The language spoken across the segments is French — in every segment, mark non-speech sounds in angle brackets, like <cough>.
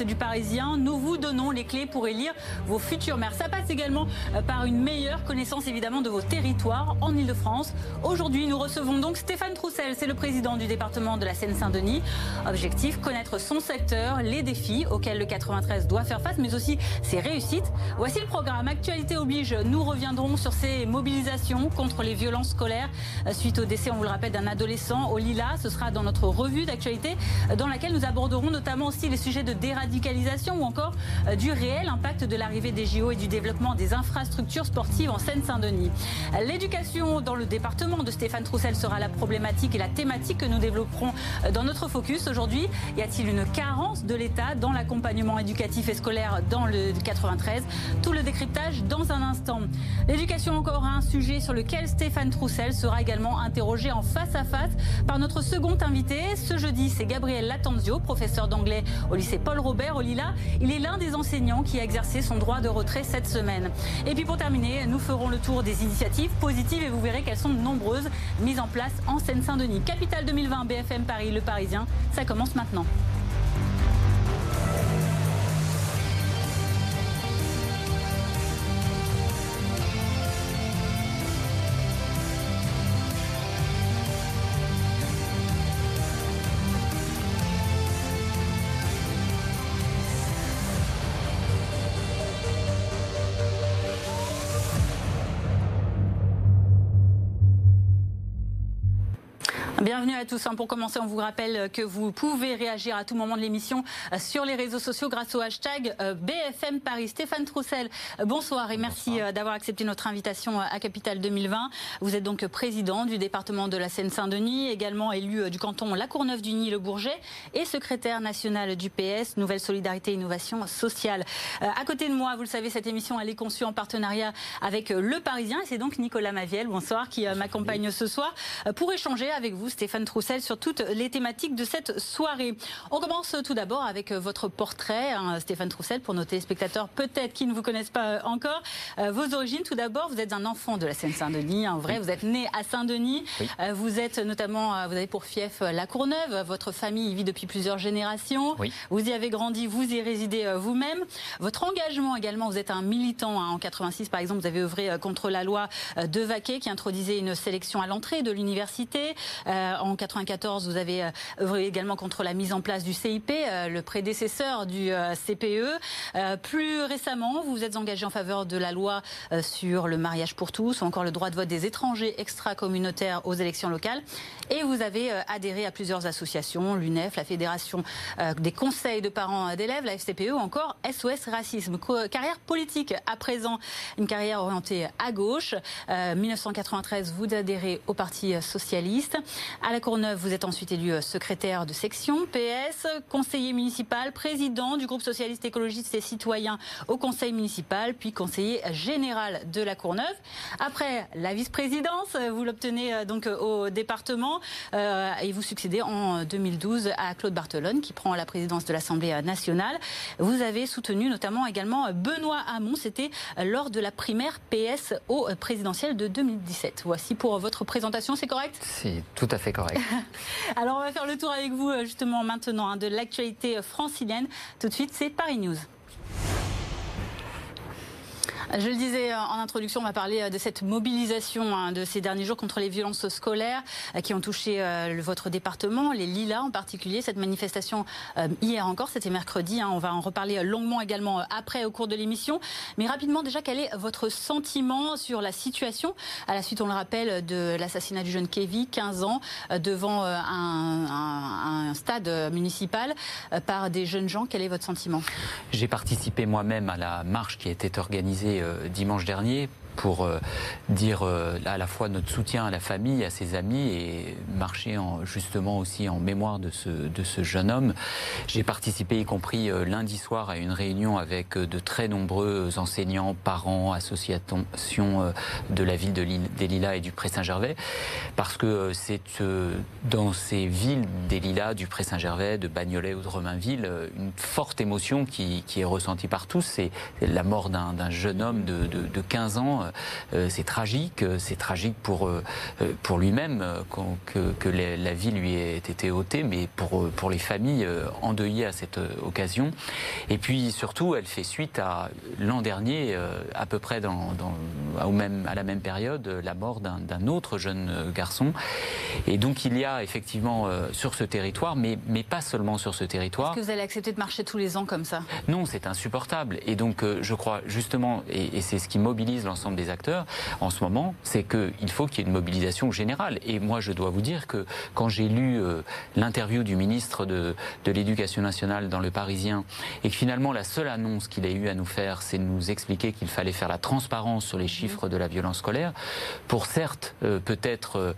du Parisien. Nous vous donnons les clés pour élire vos futurs maires. Ça passe également euh, par une meilleure connaissance évidemment de vos territoires en Ile-de-France. Aujourd'hui, nous recevons donc Stéphane Troussel, c'est le président du département de la Seine-Saint-Denis. Objectif, connaître son secteur, les défis auxquels le 93 doit faire face, mais aussi ses réussites. Voici le programme. Actualité oblige, nous reviendrons sur ces mobilisations contre les violences scolaires euh, suite au décès, on vous le rappelle, d'un adolescent au Lila. Ce sera dans notre revue d'actualité euh, dans laquelle nous aborderons notamment aussi les sujets de déradicalisation ou encore euh, du réel impact de l'arrivée des JO et du développement des infrastructures sportives en Seine-Saint-Denis. L'éducation dans le département de Stéphane Troussel sera la problématique et la thématique que nous développerons dans notre focus aujourd'hui. Y a-t-il une carence de l'État dans l'accompagnement éducatif et scolaire dans le 93 Tout le décryptage dans un instant. L'éducation encore un sujet sur lequel Stéphane Troussel sera également interrogé en face à face par notre second invité. Ce jeudi, c'est Gabriel Latanzio, professeur d'anglais au lycée Paul Robert au Lila. Il est l'un des enseignants qui a exercé son droit de retrait cette semaine. Et puis pour terminer, nous ferons le tour des initiatives positives et vous verrez qu'elles sont nombreuses mises en place en Seine-Saint-Denis. Capitale 2020, BFM Paris, Le Parisien, ça commence maintenant. Bienvenue à tous. Hein. Pour commencer, on vous rappelle que vous pouvez réagir à tout moment de l'émission euh, sur les réseaux sociaux grâce au hashtag euh, BFM Paris. Stéphane Troussel, euh, bonsoir et merci d'avoir accepté notre invitation à Capitale 2020. Vous êtes donc président du département de la Seine-Saint-Denis, également élu du canton La Courneuve-du-Nil, le Bourget, et secrétaire national du PS, Nouvelle Solidarité et Innovation Sociale. À côté de moi, vous le savez, cette émission elle est conçue en partenariat avec Le Parisien et c'est donc Nicolas Maviel, bonsoir, qui m'accompagne ce soir pour échanger avec vous Stéphane Troussel sur toutes les thématiques de cette soirée. On commence tout d'abord avec votre portrait, hein, Stéphane Troussel, pour nos téléspectateurs peut-être qui ne vous connaissent pas encore. Euh, vos origines, tout d'abord, vous êtes un enfant de la Seine-Saint-Denis, en vrai, vous êtes né à Saint-Denis. Euh, vous êtes notamment, euh, vous avez pour fief la Courneuve. Votre famille y vit depuis plusieurs générations. Vous y avez grandi, vous y résidez vous-même. Votre engagement également, vous êtes un militant. Hein. En 86, par exemple, vous avez œuvré contre la loi de Vaquet qui introduisait une sélection à l'entrée de l'université. Euh, en 94, vous avez euh, œuvré également contre la mise en place du CIP, euh, le prédécesseur du CPE. Plus récemment, vous vous êtes engagé en faveur de la loi sur le mariage pour tous ou encore le droit de vote des étrangers extra-communautaires aux élections locales. Et vous avez adhéré à plusieurs associations, l'UNEF, la Fédération des conseils de parents d'élèves, la FCPE ou encore SOS Racisme. Carrière politique à présent, une carrière orientée à gauche. 1993, vous adhérez au Parti socialiste. À la Courneuve, vous êtes ensuite élu euh, secrétaire de section PS, conseiller municipal, président du groupe socialiste écologiste et citoyen au conseil municipal, puis conseiller général de la Courneuve. Après la vice-présidence, vous l'obtenez euh, donc euh, au département et vous succédez en 2012 à Claude Barthelone qui prend la présidence de l'Assemblée nationale. Vous avez soutenu notamment également Benoît Hamon, c'était lors de la primaire PS au présidentiel de 2017. Voici pour votre présentation, c'est correct? C'est tout à fait correct. <laughs> Alors on va faire le tour avec vous euh, justement maintenant hein, de l'actualité francilienne. Tout de suite, c'est Paris News. Je le disais euh, en introduction, on va parler euh, de cette mobilisation hein, de ces derniers jours contre les violences scolaires euh, qui ont touché votre département, les Lilas en particulier. Cette manifestation hier encore, c'était mercredi. Hein, on va en reparler longuement également après au cours de l'émission. Mais rapidement, déjà, quel est votre sentiment sur la situation? À la suite, on le rappelle, de l'assassinat du jeune Kevin, 15 ans, devant un, un stade municipal par des jeunes gens Quel est votre sentiment? J'ai participé moi-même à la marche qui a été organisée dimanche dernier pour euh, dire euh, à la fois notre soutien à la famille, à ses amis et marcher en, justement aussi en mémoire de ce, jeune homme. J'ai participé, y compris euh, lundi soir, à une réunion avec de très nombreux enseignants, parents, associations de la ville de des Lilas et du Pré-Saint-Gervais, parce que c'est dans ces villes des Lilas, du Pré-Saint-Gervais, de Bagnolet ou de Romainville, une forte émotion qui, est ressentie par tous. C'est la mort d'un jeune homme de 15 ans évidemment, c'est tragique. C'est tragique pour, pour lui-même que, que la vie lui ait été ôtée, mais pour, pour les familles endeuillées à cette occasion. Et puis surtout, elle fait suite à l'an dernier, à peu près dans, dans, au même, à la même période, la mort d'un autre jeune garçon. Et donc il y a effectivement sur ce territoire, mais, mais pas seulement sur ce territoire. Est-ce que vous allez accepter de marcher tous les ans comme ça? Non, c'est insupportable. Et donc, euh, je crois justement, et, c'est ce qui mobilise l'ensemble des acteurs en ce moment, c'est qu'il faut qu'il y ait une mobilisation générale. Et moi, je dois vous dire que quand j'ai lu euh, l'interview du ministre de, de l'Éducation nationale dans Le Parisien, et que finalement, la seule annonce qu'il a eu à nous faire, c'est de nous expliquer qu'il fallait faire la transparence sur les chiffres de la violence scolaire, pour certes, euh, peut-être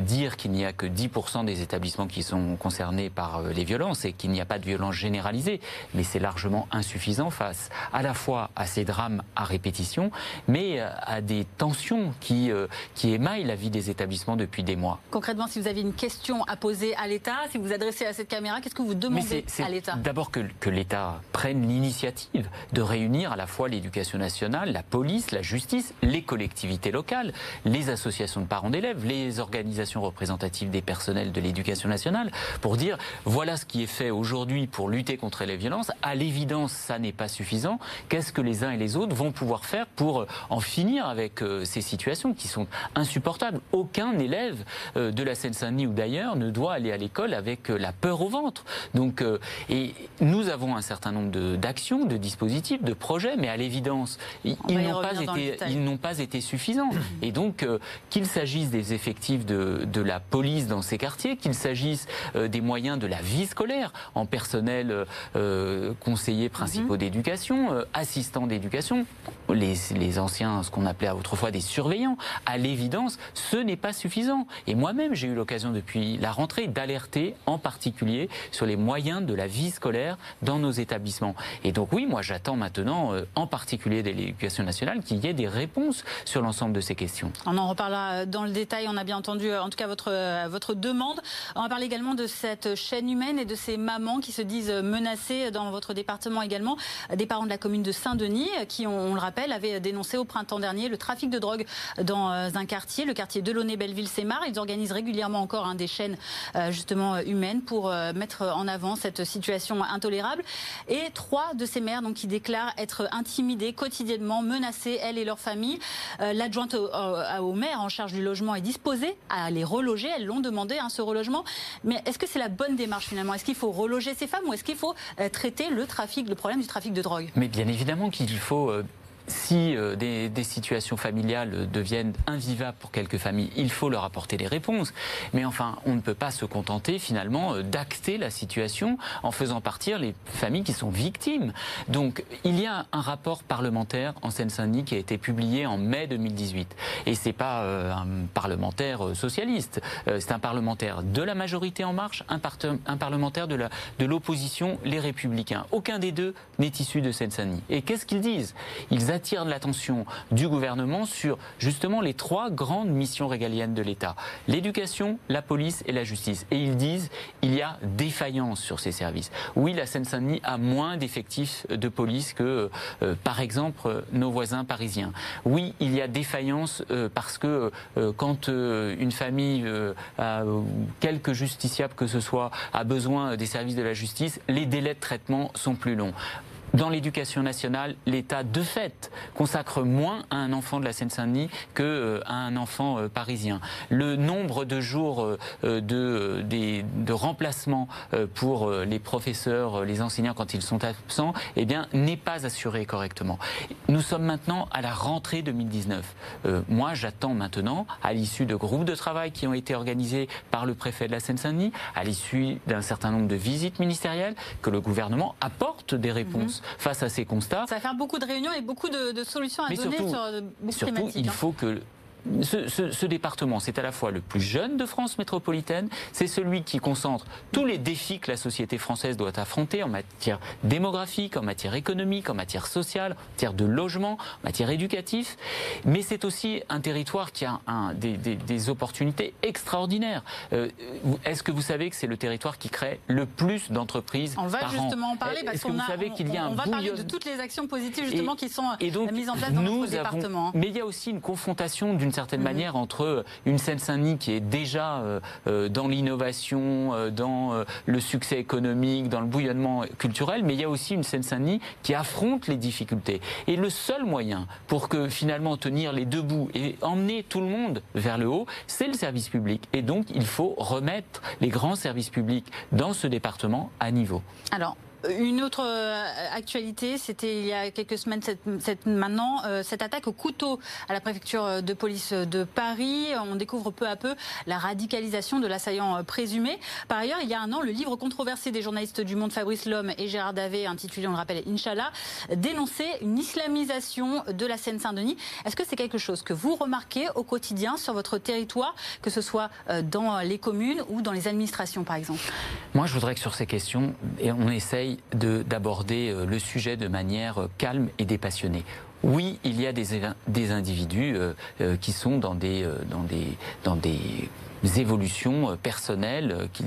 dire qu'il n'y a que 10% des établissements qui sont concernés par les violences et qu'il n'y a pas de violence généralisée, mais c'est largement insuffisant face à la fois à ces drames à répétition, mais à des tensions qui, euh, qui émaillent la vie des établissements depuis des mois. Concrètement, si vous avez une question à poser à l'État, si vous vous adressez à cette caméra, qu'est-ce que vous demandez à l'État? D'abord que, que l'État prenne l'initiative de réunir à la fois l'éducation nationale, la police, la justice, les collectivités locales, les associations de parents d'élèves, les organisations représentatives des personnels de l'éducation nationale, pour dire voilà ce qui est fait aujourd'hui pour lutter contre les violences. À l'évidence, ça n'est pas suffisant. Qu'est-ce que les uns et les autres vont pouvoir faire pour euh, en finir avec euh, ces situations qui sont insupportables Aucun élève euh, de la Seine-Saint-Denis ou d'ailleurs ne doit aller à l'école avec la peur au ventre. Donc, et nous avons un certain nombre d'actions, de, dispositifs, de projets, mais à l'évidence, ils n'ont pas été, ils n'ont pas été suffisants. <clears throat> Et donc, qu'il s'agisse des effectifs de, de, la police dans ces quartiers, qu'il s'agisse des moyens de la vie scolaire en personnel euh, conseillers principaux mhm. d'éducation, euh, assistants d'éducation, les, les, anciens, qu'on appelait autrefois des surveillants. À l'évidence, ce n'est pas suffisant. Et moi-même, j'ai eu l'occasion depuis la rentrée d'alerter en particulier sur les moyens de la vie scolaire dans nos établissements. Et donc oui, moi j'attends maintenant, euh, en particulier de l'éducation nationale, qu'il y ait des réponses sur l'ensemble de ces questions. On en reparlera dans le détail. On a bien entendu, en tout cas, votre, votre demande. On va parler également de cette chaîne humaine et de ces mamans qui se disent menacées dans votre département également. Des parents de la commune de Saint-Denis qui, on, le rappelle, avaient dénoncé au printemps dernier le trafic de drogue dans euh, un quartier, le quartier de Delaunay-Belleville-Sémar. Ils organisent régulièrement encore hein, des chaînes euh, justement humaines pour euh, mettre en avant cette situation intolérable. Et trois de ces mères donc, qui déclarent être intimidées quotidiennement, menacées, elles et leur famille. L'adjointe au, au, maire en charge du logement est disposée à les reloger. Elles l'ont demandé, hein, ce relogement. Mais est-ce que c'est la bonne démarche finalement? Est-ce qu'il faut reloger ces femmes ou est-ce qu'il faut euh, traiter le trafic, le problème du trafic de drogue? Mais bien évidemment qu'il faut euh, si euh, des, situations familiales deviennent invivables pour quelques familles, il faut leur apporter des réponses. Mais enfin, on ne peut pas se contenter finalement euh, d'acter la situation en faisant partir les familles qui sont victimes. Donc, il y a un rapport parlementaire en Seine-Saint-Denis qui a été publié en mai 2018. Et c'est pas euh, un parlementaire socialiste, c'est un parlementaire de la majorité en marche, un, parlementaire de l'opposition, de les républicains. Aucun des deux n'est issu de Seine-Saint-Denis. Et qu'est-ce qu'ils disent? Attire l'attention du gouvernement sur justement les trois grandes missions régaliennes de l'État l'éducation, la police et la justice. Et ils disent il y a défaillance sur ces services. Oui, la Seine-Saint-Denis a moins d'effectifs de police que, euh, par exemple, nos voisins parisiens. Oui, il y a défaillance euh, parce que euh, quand une famille, quelque justiciable que ce soit, a besoin des services de la justice, les délais de traitement sont plus longs. Dans l'éducation nationale, l'État, de fait, consacre moins à un enfant de la Seine-Saint-Denis qu'à euh, un enfant euh, parisien. Le nombre de jours euh, de, de remplacement pour les professeurs, les enseignants quand ils sont absents, eh bien, n'est pas assuré correctement. Nous sommes maintenant à la rentrée 2019. moi, j'attends maintenant, à l'issue de groupes de travail qui ont été organisés par le préfet de la Seine-Saint-Denis, à l'issue d'un certain nombre de visites ministérielles, que le gouvernement apporte des réponses face à ces constats. Ça va faire beaucoup de réunions et beaucoup de, solutions à donner sur beaucoup surtout, il hein. faut que ce, département, c'est à la fois le plus jeune de France métropolitaine, c'est celui qui concentre tous les défis que la société française doit affronter en matière démographique, en matière économique, en matière sociale, en matière de logement, en matière éducative. Mais c'est aussi un territoire qui a un, des, opportunités extraordinaires. Euh, est-ce que vous savez que c'est le territoire qui crée le plus d'entreprises On va justement en parler parce qu'on savez qu'il y a un on va parler de toutes les actions positives justement qui sont mises en place dans notre département. mais il y a aussi une confrontation d'une certaine mhm. manière entre une Seine-Saint-Denis qui est déjà euh, euh, dans l'innovation, euh, dans le succès économique, dans le bouillonnement culturel, mais il y a aussi une Seine-Saint-Denis qui affronte les difficultés. Et le seul moyen pour que finalement tenir les deux bouts et emmener tout le monde vers le haut, c'est le service public. Et donc il faut remettre les grands services publics dans ce département à niveau. Alors, une autre euh, actualité, c'était il y a quelques semaines maintenant, euh, cette attaque au couteau à la préfecture de police de Paris. On découvre peu à peu la radicalisation de l'assaillant présumé. Par ailleurs, il y a un an, le livre controversé des journalistes du Monde Fabrice Lhomme et Gérard Davé, intitulé, on le rappelle, Inch'Allah, dénonçait une islamisation de la Seine-Saint-Denis. Est-ce que c'est quelque chose que vous remarquez au quotidien sur votre territoire, que ce soit euh, dans les communes ou dans les administrations, par exemple? Moi, je voudrais que sur ces questions, on essaye d'aborder euh, le sujet de manière euh, calme et dépassionnée. Oui, il y a des, des individus euh, qui sont dans des, dans des, dans des évolutions personnelles qui,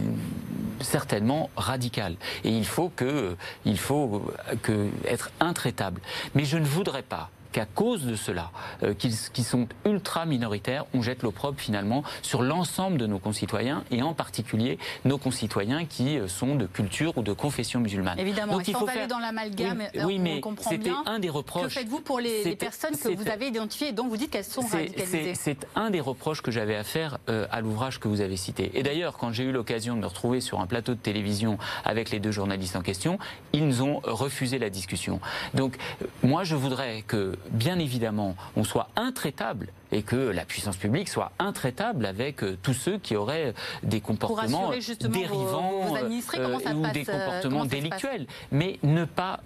certainement radicales. Et il faut, que, il faut que, être intraitable. Mais je ne voudrais pas qu'à cause de cela, euh, qui sont ultra minoritaires, on jette l'opprobre finalement sur l'ensemble de nos concitoyens et en particulier nos concitoyens qui euh, sont de culture ou de confession musulmane. Évidemment, Donc, il faut faire dans l'amalgame. Oui, mais c'était un des reproches. Que faites-vous pour les, personnes que vous avez identifiées et dont vous dites qu'elles sont radicalisées? C'est un des reproches que j'avais à faire euh, à l'ouvrage que vous avez cité. Et d'ailleurs, quand j'ai eu l'occasion de me retrouver sur un plateau de télévision avec les deux journalistes en question, ils ont refusé la discussion. Donc, moi, je voudrais que bien évidemment, on soit intraitable et que la puissance publique soit intraitable avec euh, tous ceux qui auraient des comportements dérivants euh, ou des euh, comportements délictuels. Mais ne pas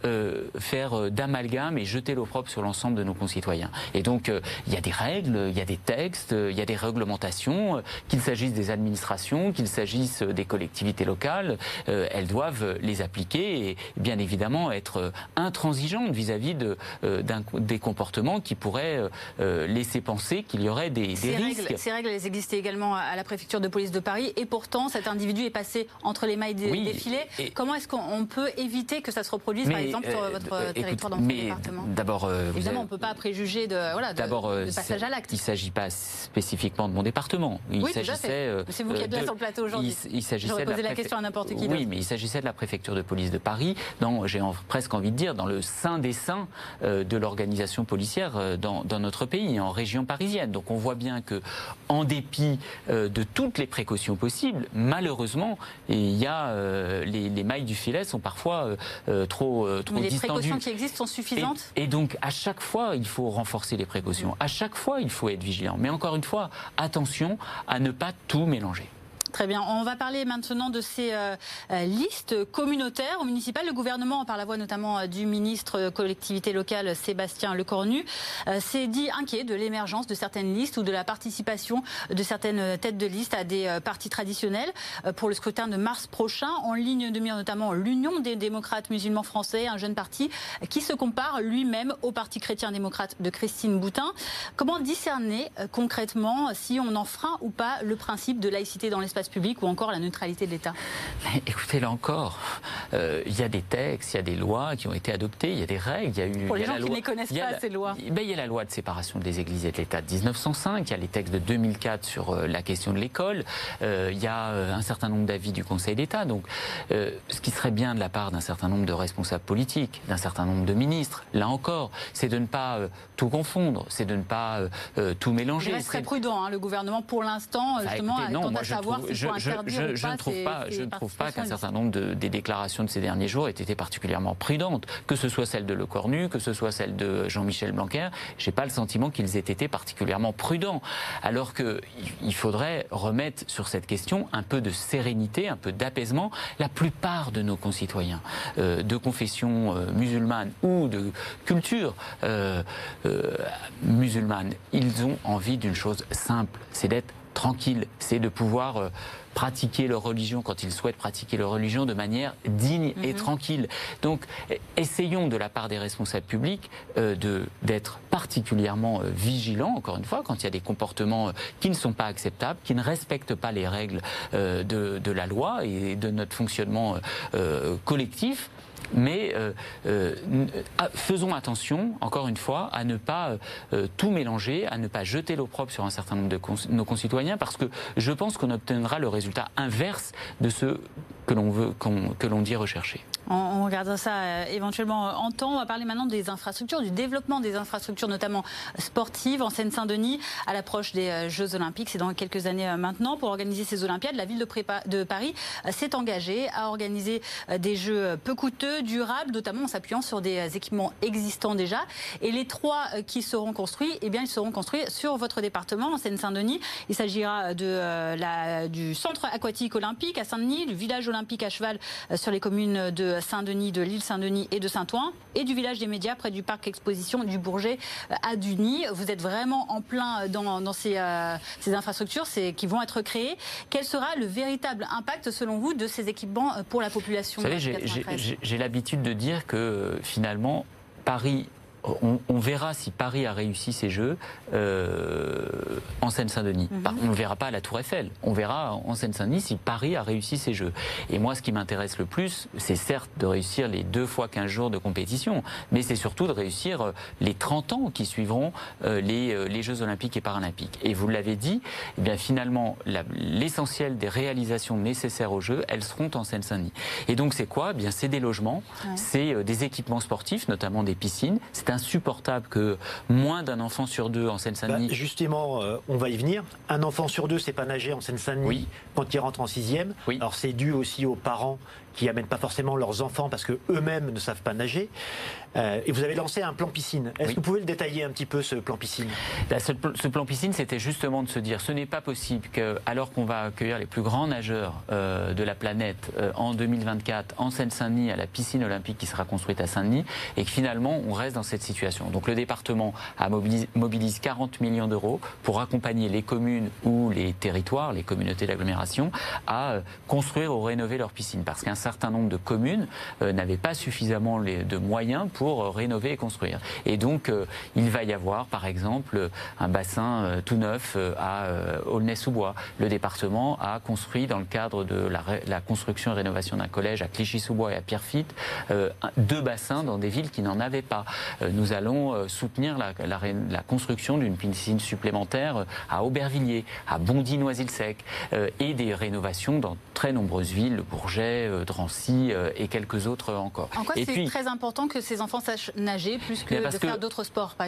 faire d'amalgame et jeter l'opprobre sur l'ensemble de nos concitoyens. Et donc, il y a des règles, il y a des textes, il y a des réglementations, qu'il s'agisse des administrations, qu'il s'agisse des collectivités locales, elles doivent les appliquer et bien évidemment être intransigeantes vis-à-vis de, des comportements qui pourraient laisser penser qu'il y aurait des, ces risques. Règles, ces règles, elles existaient également à la préfecture de police de Paris, et pourtant cet individu est passé entre les mailles des, filets. Comment est-ce qu'on peut éviter que ça se reproduise, par exemple, sur euh, votre euh, territoire dans votre département D'abord, euh, évidemment, on ne peut pas préjuger de, voilà, de, passage à l'acte. Il ne s'agit pas spécifiquement de mon département. Il oui, s'agissait. C'est vous qui êtes là sur le plateau aujourd'hui. Il, s'agissait de la, question à n'importe qui. Oui, mais il s'agissait de la préfecture de police de Paris. J'ai presque envie de dire dans le sein des seins de l'organisation policière dans, dans notre pays, en région parisienne. Donc on voit bien que, en dépit euh, de toutes les précautions possibles, malheureusement, il y a euh, les, mailles du filet sont parfois euh, trop trop Mais les précautions qui existent sont suffisantes? Et, donc à chaque fois, il faut renforcer les précautions. À chaque fois, il faut être vigilant. Mais encore une fois, attention à ne pas tout mélanger. Très bien. On va parler maintenant de ces euh, euh, listes communautaires ou municipales. Le gouvernement, par la voix notamment euh, du ministre collectivité locale Sébastien Lecornu, s'est dit inquiet de l'émergence de certaines listes ou de la participation de certaines têtes de liste à des partis traditionnels pour le scrutin de mars prochain. En ligne de mire notamment l'Union des démocrates musulmans français, un jeune parti qui se compare lui-même au Parti chrétien-démocrate de Christine Boutin. Comment discerner concrètement si on enfreint ou pas le principe de laïcité dans l'espace public ou encore la neutralité de l'État Écoutez, là encore, euh, il y a des textes, il y a des lois qui ont été adoptées, il y a des règles. Il y a eu, Pour les gens qui ne connaissent pas ces lois. Ben, il y a la loi de séparation des églises et de l'État de 1905, il y a les textes de 2004 sur euh, la question de l'école, euh, il y a un certain nombre d'avis du Conseil d'État. Donc, ce qui serait bien de la part d'un certain nombre de responsables politiques, d'un certain nombre de ministres, là encore, c'est de ne pas tout confondre, c'est de ne pas tout mélanger. Il reste très prudent, hein, le gouvernement, pour l'instant, bah, justement, écoutez, non, moi, à savoir je, ne trouve pas, je ne trouve pas qu'un certain nombre de, des déclarations de ces derniers jours aient été particulièrement prudentes, que ce soit celle de Le Cornu, que ce soit celle de Jean-Michel Blanquer. J'ai pas le sentiment qu'ils aient été particulièrement prudents, alors qu'il faudrait remettre sur cette question un peu de sérénité, un peu d'apaisement. La plupart de nos concitoyens euh, de confession euh, musulmane ou de culture euh, musulmane, ils ont envie d'une chose simple, c'est d'être tranquille, c'est de pouvoir euh, pratiquer leur religion quand ils souhaitent pratiquer leur religion de manière digne et mhm. tranquille. Donc, essayons de la part des responsables publics euh, d'être particulièrement euh, vigilants, encore une fois, quand il y a des comportements qui ne sont pas acceptables, qui ne respectent pas les règles de, de, la loi et de notre fonctionnement collectif. Mais euh, euh, faisons attention, encore une fois, à ne pas euh, tout mélanger, à ne pas jeter l'opprobre sur un certain nombre de nos concitoyens, parce que je pense qu'on obtiendra le résultat inverse de ce que l'on veut, que l'on dit rechercher. On, regardera ça euh, éventuellement en temps. On va parler maintenant des infrastructures, du développement des infrastructures, notamment sportives en Seine-Saint-Denis, à l'approche des euh, Jeux Olympiques. C'est dans quelques années euh, maintenant. Pour organiser ces Olympiades, la ville de, Paris s'est engagée à organiser des Jeux peu coûteux, durables, notamment en s'appuyant sur des équipements existants déjà. Et les trois qui seront construits, eh bien, ils seront construits sur votre département, en Seine-Saint-Denis. Il s'agira du centre aquatique olympique à Saint-Denis, du village olympique à cheval sur les communes de Saint-Denis, de l'île Saint-Denis et de Saint-Ouen, et du village des médias près du parc exposition du Bourget euh, à Duny. Vous êtes vraiment en plein dans, ces, euh, ces, infrastructures qui vont être créées. Quel sera le véritable impact, selon vous, de ces équipements euh, pour la population Vous savez, j'ai l'habitude de dire que finalement, Paris on, verra si Paris a réussi ses jeux euh, en Seine-Saint-Denis. Mhm. On ne verra pas à la Tour Eiffel. On verra en Seine-Saint-Denis si Paris a réussi ses jeux. Et moi, ce qui m'intéresse le plus, c'est certes de réussir les deux fois 15 jours de compétition, mais c'est surtout de réussir euh, les 30 ans qui suivront euh, les, Jeux Olympiques et Paralympiques. Et vous l'avez dit, eh bien finalement, l'essentiel des réalisations nécessaires aux Jeux, elles seront en Seine-Saint-Denis. Et donc, c'est quoi? Eh Bien, c'est des logements, c'est des équipements sportifs, notamment des piscines. C'est insupportable que moins d'un enfant sur deux en Seine-Saint-Denis. Bah, justement, euh, on va y venir. Un enfant sur deux, c'est pas nager en Seine-Saint-Denis quand il rentre en sixième. Oui. Alors c'est dû aussi aux parents qui amènent pas forcément leurs enfants parce que eux-mêmes ne savent pas nager. Euh, et vous avez lancé un plan piscine. Est-ce que vous pouvez le détailler un petit peu ce plan piscine? Ce, plan piscine, c'était justement de se dire ce n'est pas possible que, alors qu'on va accueillir les plus grands nageurs euh, de la planète euh, en 2024 en Seine-Saint-Denis à la piscine olympique qui sera construite à Saint-Denis, et que finalement on reste dans cette situation. Donc le département a mobilise 40 millions d'euros pour accompagner les communes ou les territoires, les communautés d'agglomération, à construire ou rénover leurs piscines, parce qu'un certain nombre de communes euh, n'avaient pas suffisamment de moyens pour euh, rénover et construire. Et donc, euh, il va y avoir, par exemple, un bassin tout neuf à Aulnay-sous-Bois. Le département a construit, dans le cadre de la, construction et rénovation d'un collège à Clichy-sous-Bois et à Pierrefitte, deux bassins dans des villes qui n'en avaient pas. Nous allons soutenir la, construction d'une piscine supplémentaire à Aubervilliers, à Bondy-Noisy-le-Sec, et des rénovations dans très nombreuses villes, le Bourget, Drancy euh, et quelques autres encore. En quoi c'est très important que ces enfants sachent nager plus que de faire d'autres sports bah,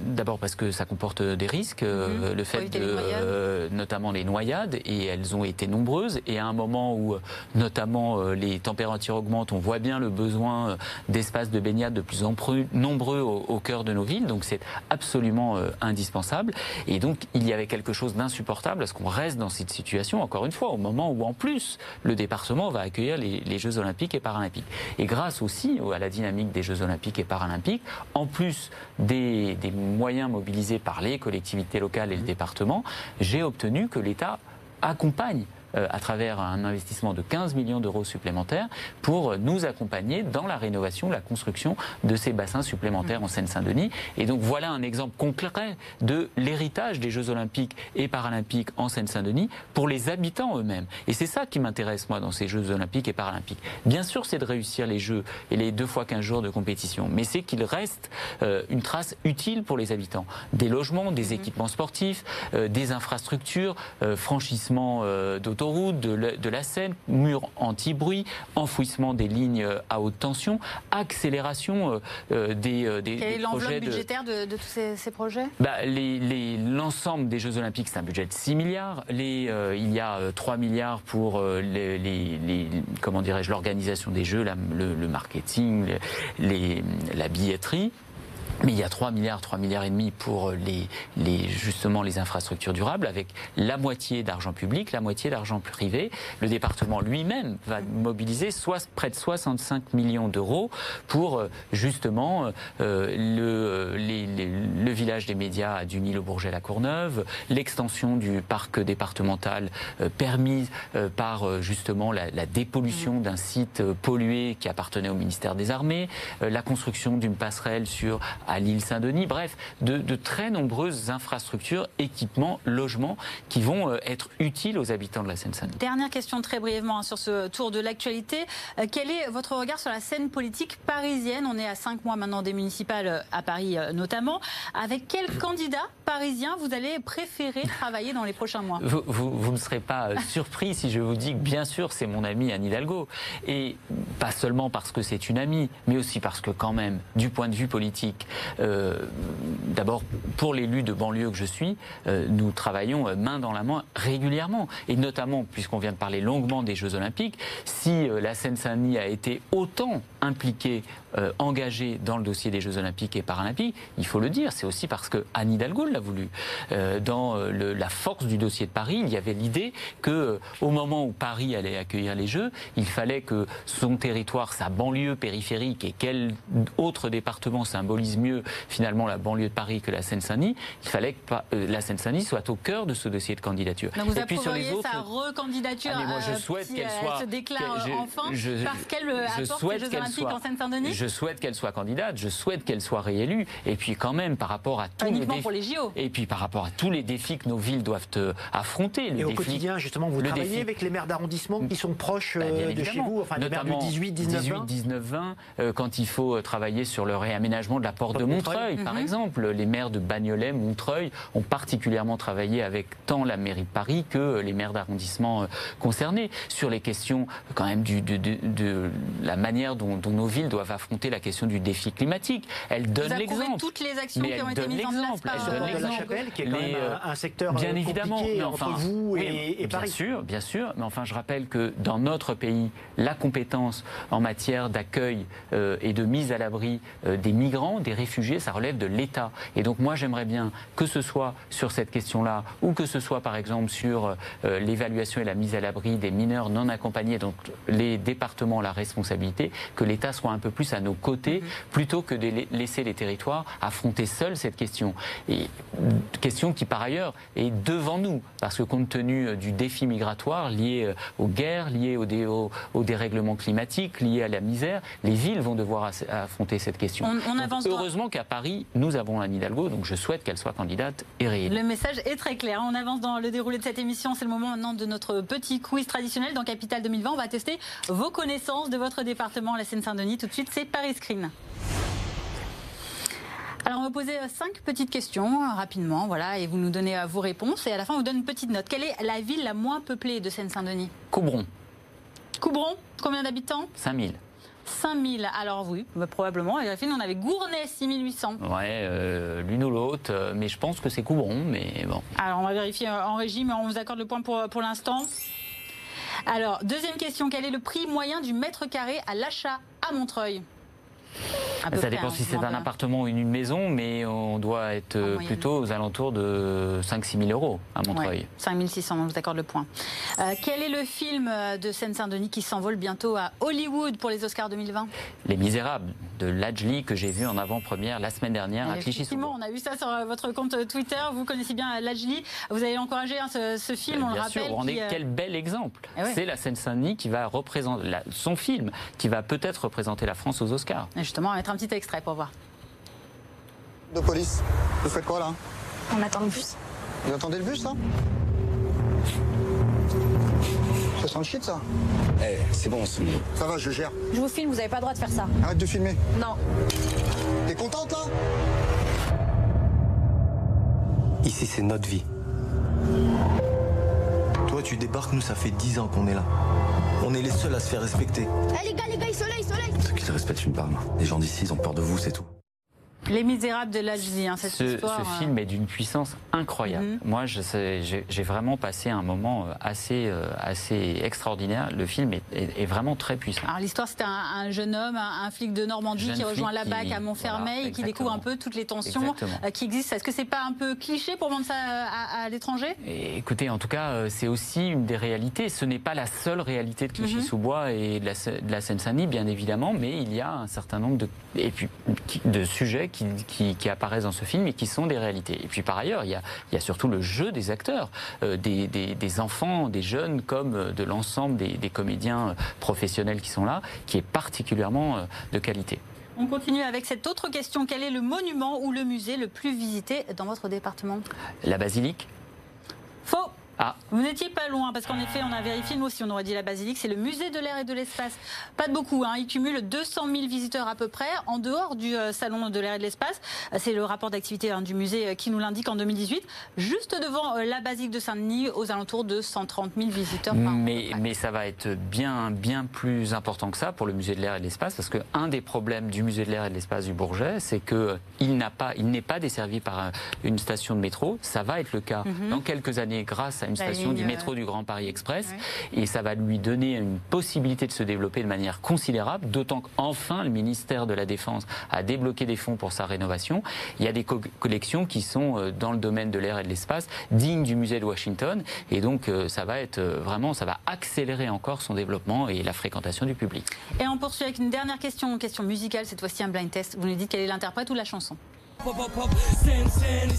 D'abord parce que ça comporte des risques, euh, mhm. le fait de, euh, notamment les noyades, et elles ont été nombreuses. Et à un moment où notamment les températures augmentent, on voit bien le besoin d'espaces de baignade de plus en plus nombreux au, cœur de nos villes. Donc c'est absolument indispensable. Et donc il y avait quelque chose d'insupportable à ce qu'on reste dans cette situation, encore une fois, au moment où en plus le département va accueillir les, les, Jeux olympiques et paralympiques. Et grâce aussi à la dynamique des Jeux olympiques et paralympiques, en plus des, moyens mobilisés par les collectivités locales et le département, j'ai obtenu que l'État accompagne à travers un investissement de 15 millions d'euros supplémentaires pour nous accompagner dans la rénovation, la construction de ces bassins supplémentaires en Seine-Saint-Denis. Et donc voilà un exemple concret de l'héritage des Jeux olympiques et paralympiques en Seine-Saint-Denis pour les habitants eux-mêmes. Et c'est ça qui m'intéresse moi dans ces Jeux olympiques et paralympiques. Bien sûr, c'est de réussir les Jeux et les deux fois 15 jours de compétition, mais c'est qu'il reste euh, une trace utile pour les habitants. Des logements, des mmh. équipements sportifs, euh, des infrastructures, franchissements d'autoroutes l'autoroute, de, la Seine, mur anti-bruit, enfouissement des lignes à haute tension, accélération des, des, Quelle est l'enveloppe budgétaire de, tous ces, projets? Bah, L'ensemble des Jeux Olympiques, c'est un budget de 6 milliards. Les, il y a 3 milliards pour les, les comment dirais-je, l'organisation des Jeux, le, le, marketing, les, la billetterie. Mais il y a 3 milliards, 3 milliards et demi pour les, les, justement les infrastructures durables, avec la moitié d'argent public, la moitié d'argent privé. Le département lui-même va mobiliser soit, près de 65 millions d'euros pour euh, justement euh, le, les, le village des médias à Duny-le-Bourget-la Courneuve, l'extension du parc départemental euh, permise par justement la, la dépollution d'un site pollué qui appartenait au ministère des Armées, la construction d'une passerelle sur à l'île Saint-Denis, bref, de, très nombreuses infrastructures, équipements, logements qui vont euh, être utiles aux habitants de la Seine-Saint-Denis. Dernière question très brièvement hein, sur ce tour de l'actualité. Euh, quel est votre regard sur la scène politique parisienne? On est à cinq mois maintenant des municipales euh, à Paris notamment. Avec quel candidat parisien vous allez préférer travailler dans les prochains mois? Vous, ne serez pas surpris si je vous dis que bien sûr c'est mon ami Anne Hidalgo. Et pas seulement parce que c'est une amie, mais aussi parce que quand même, du point de vue politique, euh, d'abord, pour l'élu de banlieue que je suis, euh, nous travaillons euh, main dans la main régulièrement. Et notamment, puisqu'on vient de parler longuement des Jeux Olympiques, si la Seine-Saint-Denis a été autant impliquée, engagée dans le dossier des Jeux Olympiques et Paralympiques, il faut le dire, c'est aussi parce que Anne Hidalgo l'a voulu. dans la force du dossier de Paris, il y avait l'idée que, au moment où Paris allait accueillir les Jeux, il fallait que son territoire, sa banlieue périphérique et quel autre département symbolise mieux finalement la banlieue de Paris que la Seine-Saint-Denis, il fallait que euh, la Seine-Saint-Denis soit au cœur de ce dossier de candidature. vous et puis sur les autres, sa recandidature ah, moi, je souhaite qu'elle soit, se déclare enfin parce qu'elle apporte les Jeux Olympiques en Seine-Saint-Denis? Je souhaite qu'elle soit candidate, je souhaite qu'elle soit réélue. Et puis quand même, par rapport à tous les défis, pour les JO. Et puis par rapport à tous les défis que nos villes doivent euh, affronter. et au quotidien, justement, vous travaillez avec les maires d'arrondissement qui sont proches bah, euh, de chez vous, enfin les maires du 18, 19, 18, 19, 20, quand il faut travailler sur le réaménagement de la porte de Montreuil, par mhm. exemple. Les maires de Bagnolet, Montreuil ont particulièrement travaillé avec tant la mairie de Paris que les maires d'arrondissement euh, concernés sur les questions quand même du, de, la manière dont, nos villes doivent affronter la question du défi climatique. Elle donne l'exemple. toutes les actions qui ont été mises en place par elle donne la Chapelle, qui est quand même un, secteur bien évidemment, entre vous et, Paris. Bien sûr, bien sûr. Mais enfin, je rappelle que dans notre pays, la compétence en matière d'accueil euh, et de mise à l'abri euh, des migrants, des réfugiés, ça relève de l'État. Et donc moi j'aimerais bien que ce soit sur cette question-là ou que ce soit par exemple sur euh, l'évaluation et la mise à l'abri des mineurs non accompagnés, donc les départements la responsabilité, que l'État soit un peu plus à nos côtés mhm. plutôt que de laisser les territoires affronter seuls cette question. Et question qui par ailleurs est devant nous parce que compte tenu euh, du défi migratoire lié euh, aux guerres, lié au, dé, au, dérèglement climatique, lié à la misère, les villes vont devoir affronter cette question. On, heureusement qu'à Paris, nous avons Anne Hidalgo, donc je souhaite qu'elle soit candidate et réélue. Le message est très clair. On avance dans le déroulé de cette émission. C'est le moment maintenant de notre petit quiz traditionnel dans Capital 2020. On va tester vos connaissances de votre département, la Seine-Saint-Denis. Tout de suite, c'est Paris Screen. Alors on va poser euh, cinq petites questions euh, rapidement, voilà, et vous nous donnez euh, vos réponses. Et à la fin, on vous donne une petite note. Quelle est la ville la moins peuplée de Seine-Saint-Denis? Coubron. Coubron, combien d'habitants? 5000. 5000. Alors oui, bah, probablement. Et la fin, on avait Gournay, 6800. Ouais, euh, l'une ou l'autre. Mais je pense que c'est Coubron, mais bon. Alors on va vérifier en régie, mais on vous accorde le point pour, pour l'instant. Alors, deuxième question. Quel est le prix moyen du mètre carré à l'achat à Montreuil? Yeah. Ça dépend si c'est un appartement ou une maison, mais on doit être euh, plutôt aux alentours de 5-6 000 euros à Montreuil. Ouais, 5 600, on vous accorde le point. Euh, quel est le film euh, de Seine-Saint-Denis qui s'envole bientôt à Hollywood pour les Oscars 2020 Les Misérables de Lajli que j'ai vu en avant-première la semaine dernière à clichy sous on a vu ça sur votre compte Twitter. Vous connaissez bien Lajli. Vous avez encouragé hein, ce, film, on le rappelle. Sûr, on est quel bel exemple. Eh c'est la Seine-Saint-Denis qui va représenter son film, qui va peut-être représenter la France aux Oscars. Et justement, va mettre un petit extrait pour voir. De police, vous faites quoi là On attend le bus. Vous attendez le bus là Ça sent le shit ça Eh, c'est bon, c'est bon. Ça va, je gère. Je vous filme, vous avez pas le droit de faire ça. Arrête de filmer. Non. T'es contente là Ici, c'est notre vie. Toi toi tu débarques, nous ça fait 10 ans qu'on est là. On est les seuls à se faire respecter. Eh les gars, les gars, soleil, soleil Ceux qui se respectent une barre. Les gens d'ici, ils ont peur de vous, c'est tout. Les Misérables de l'Algérie, hein, cette ce, histoire. Ce film est d'une puissance incroyable. Mhm. Moi, j'ai vraiment passé un moment euh, assez, euh, assez extraordinaire. Le film est, est, vraiment très puissant. Alors l'histoire, c'est un, jeune homme, un, flic de Normandie qui rejoint la BAC à Montfermeil et qui découvre un peu toutes les tensions euh, qui existent. Est-ce que c'est pas un peu cliché pour vendre ça à, l'étranger? Écoutez, en tout cas, c'est aussi une des réalités. Ce n'est pas la seule réalité de Clichy-sous-Bois mhm. et de la, la Seine-Saint-Denis, bien évidemment, mais il y a un certain nombre de, et puis, de sujets qui, apparaissent dans ce film et qui sont des réalités. Et puis par ailleurs, il y a, surtout le jeu des acteurs, euh, des, enfants, des jeunes, comme euh, de l'ensemble des, comédiens euh, professionnels qui sont là, qui est particulièrement de qualité. On continue avec cette autre question. Quel est le monument ou le musée le plus visité dans votre département? La basilique. Faux. Ah. Vous n'étiez pas loin, parce qu'en effet, on a vérifié, nous aussi, on aurait dit la basilique, c'est le musée de l'air et de l'espace. Pas de beaucoup, hein. il cumule 200 000 visiteurs à peu près, en dehors du euh, salon de l'air et de l'espace. C'est le rapport d'activité hein, du musée euh, qui nous l'indique en 2018, juste devant euh, la basilique de Saint-Denis, aux alentours de 130 000 visiteurs par mais, an. Mais ça va être bien, bien plus important que ça pour le musée de l'air et de l'espace, parce qu'un des problèmes du musée de l'air et de l'espace du Bourget, c'est qu'il n'est pas, pas desservi par une station de métro. Ça va être le cas mhm. dans quelques années grâce à une station du métro du Grand Paris Express. Et ça va lui donner une possibilité de se développer de manière considérable, d'autant qu'enfin le ministère de la Défense a débloqué des fonds pour sa rénovation. Il y a des collections qui sont euh, dans le domaine de l'air et de l'espace, dignes du musée de Washington. Et donc euh, ça va être euh, vraiment, ça va accélérer encore son développement et la fréquentation du public. Et on poursuit avec une dernière question, une question musicale, cette fois-ci un blind test. Vous nous dites quel est l'interprète ou la chanson? Pop, pop, pop, scène, scène,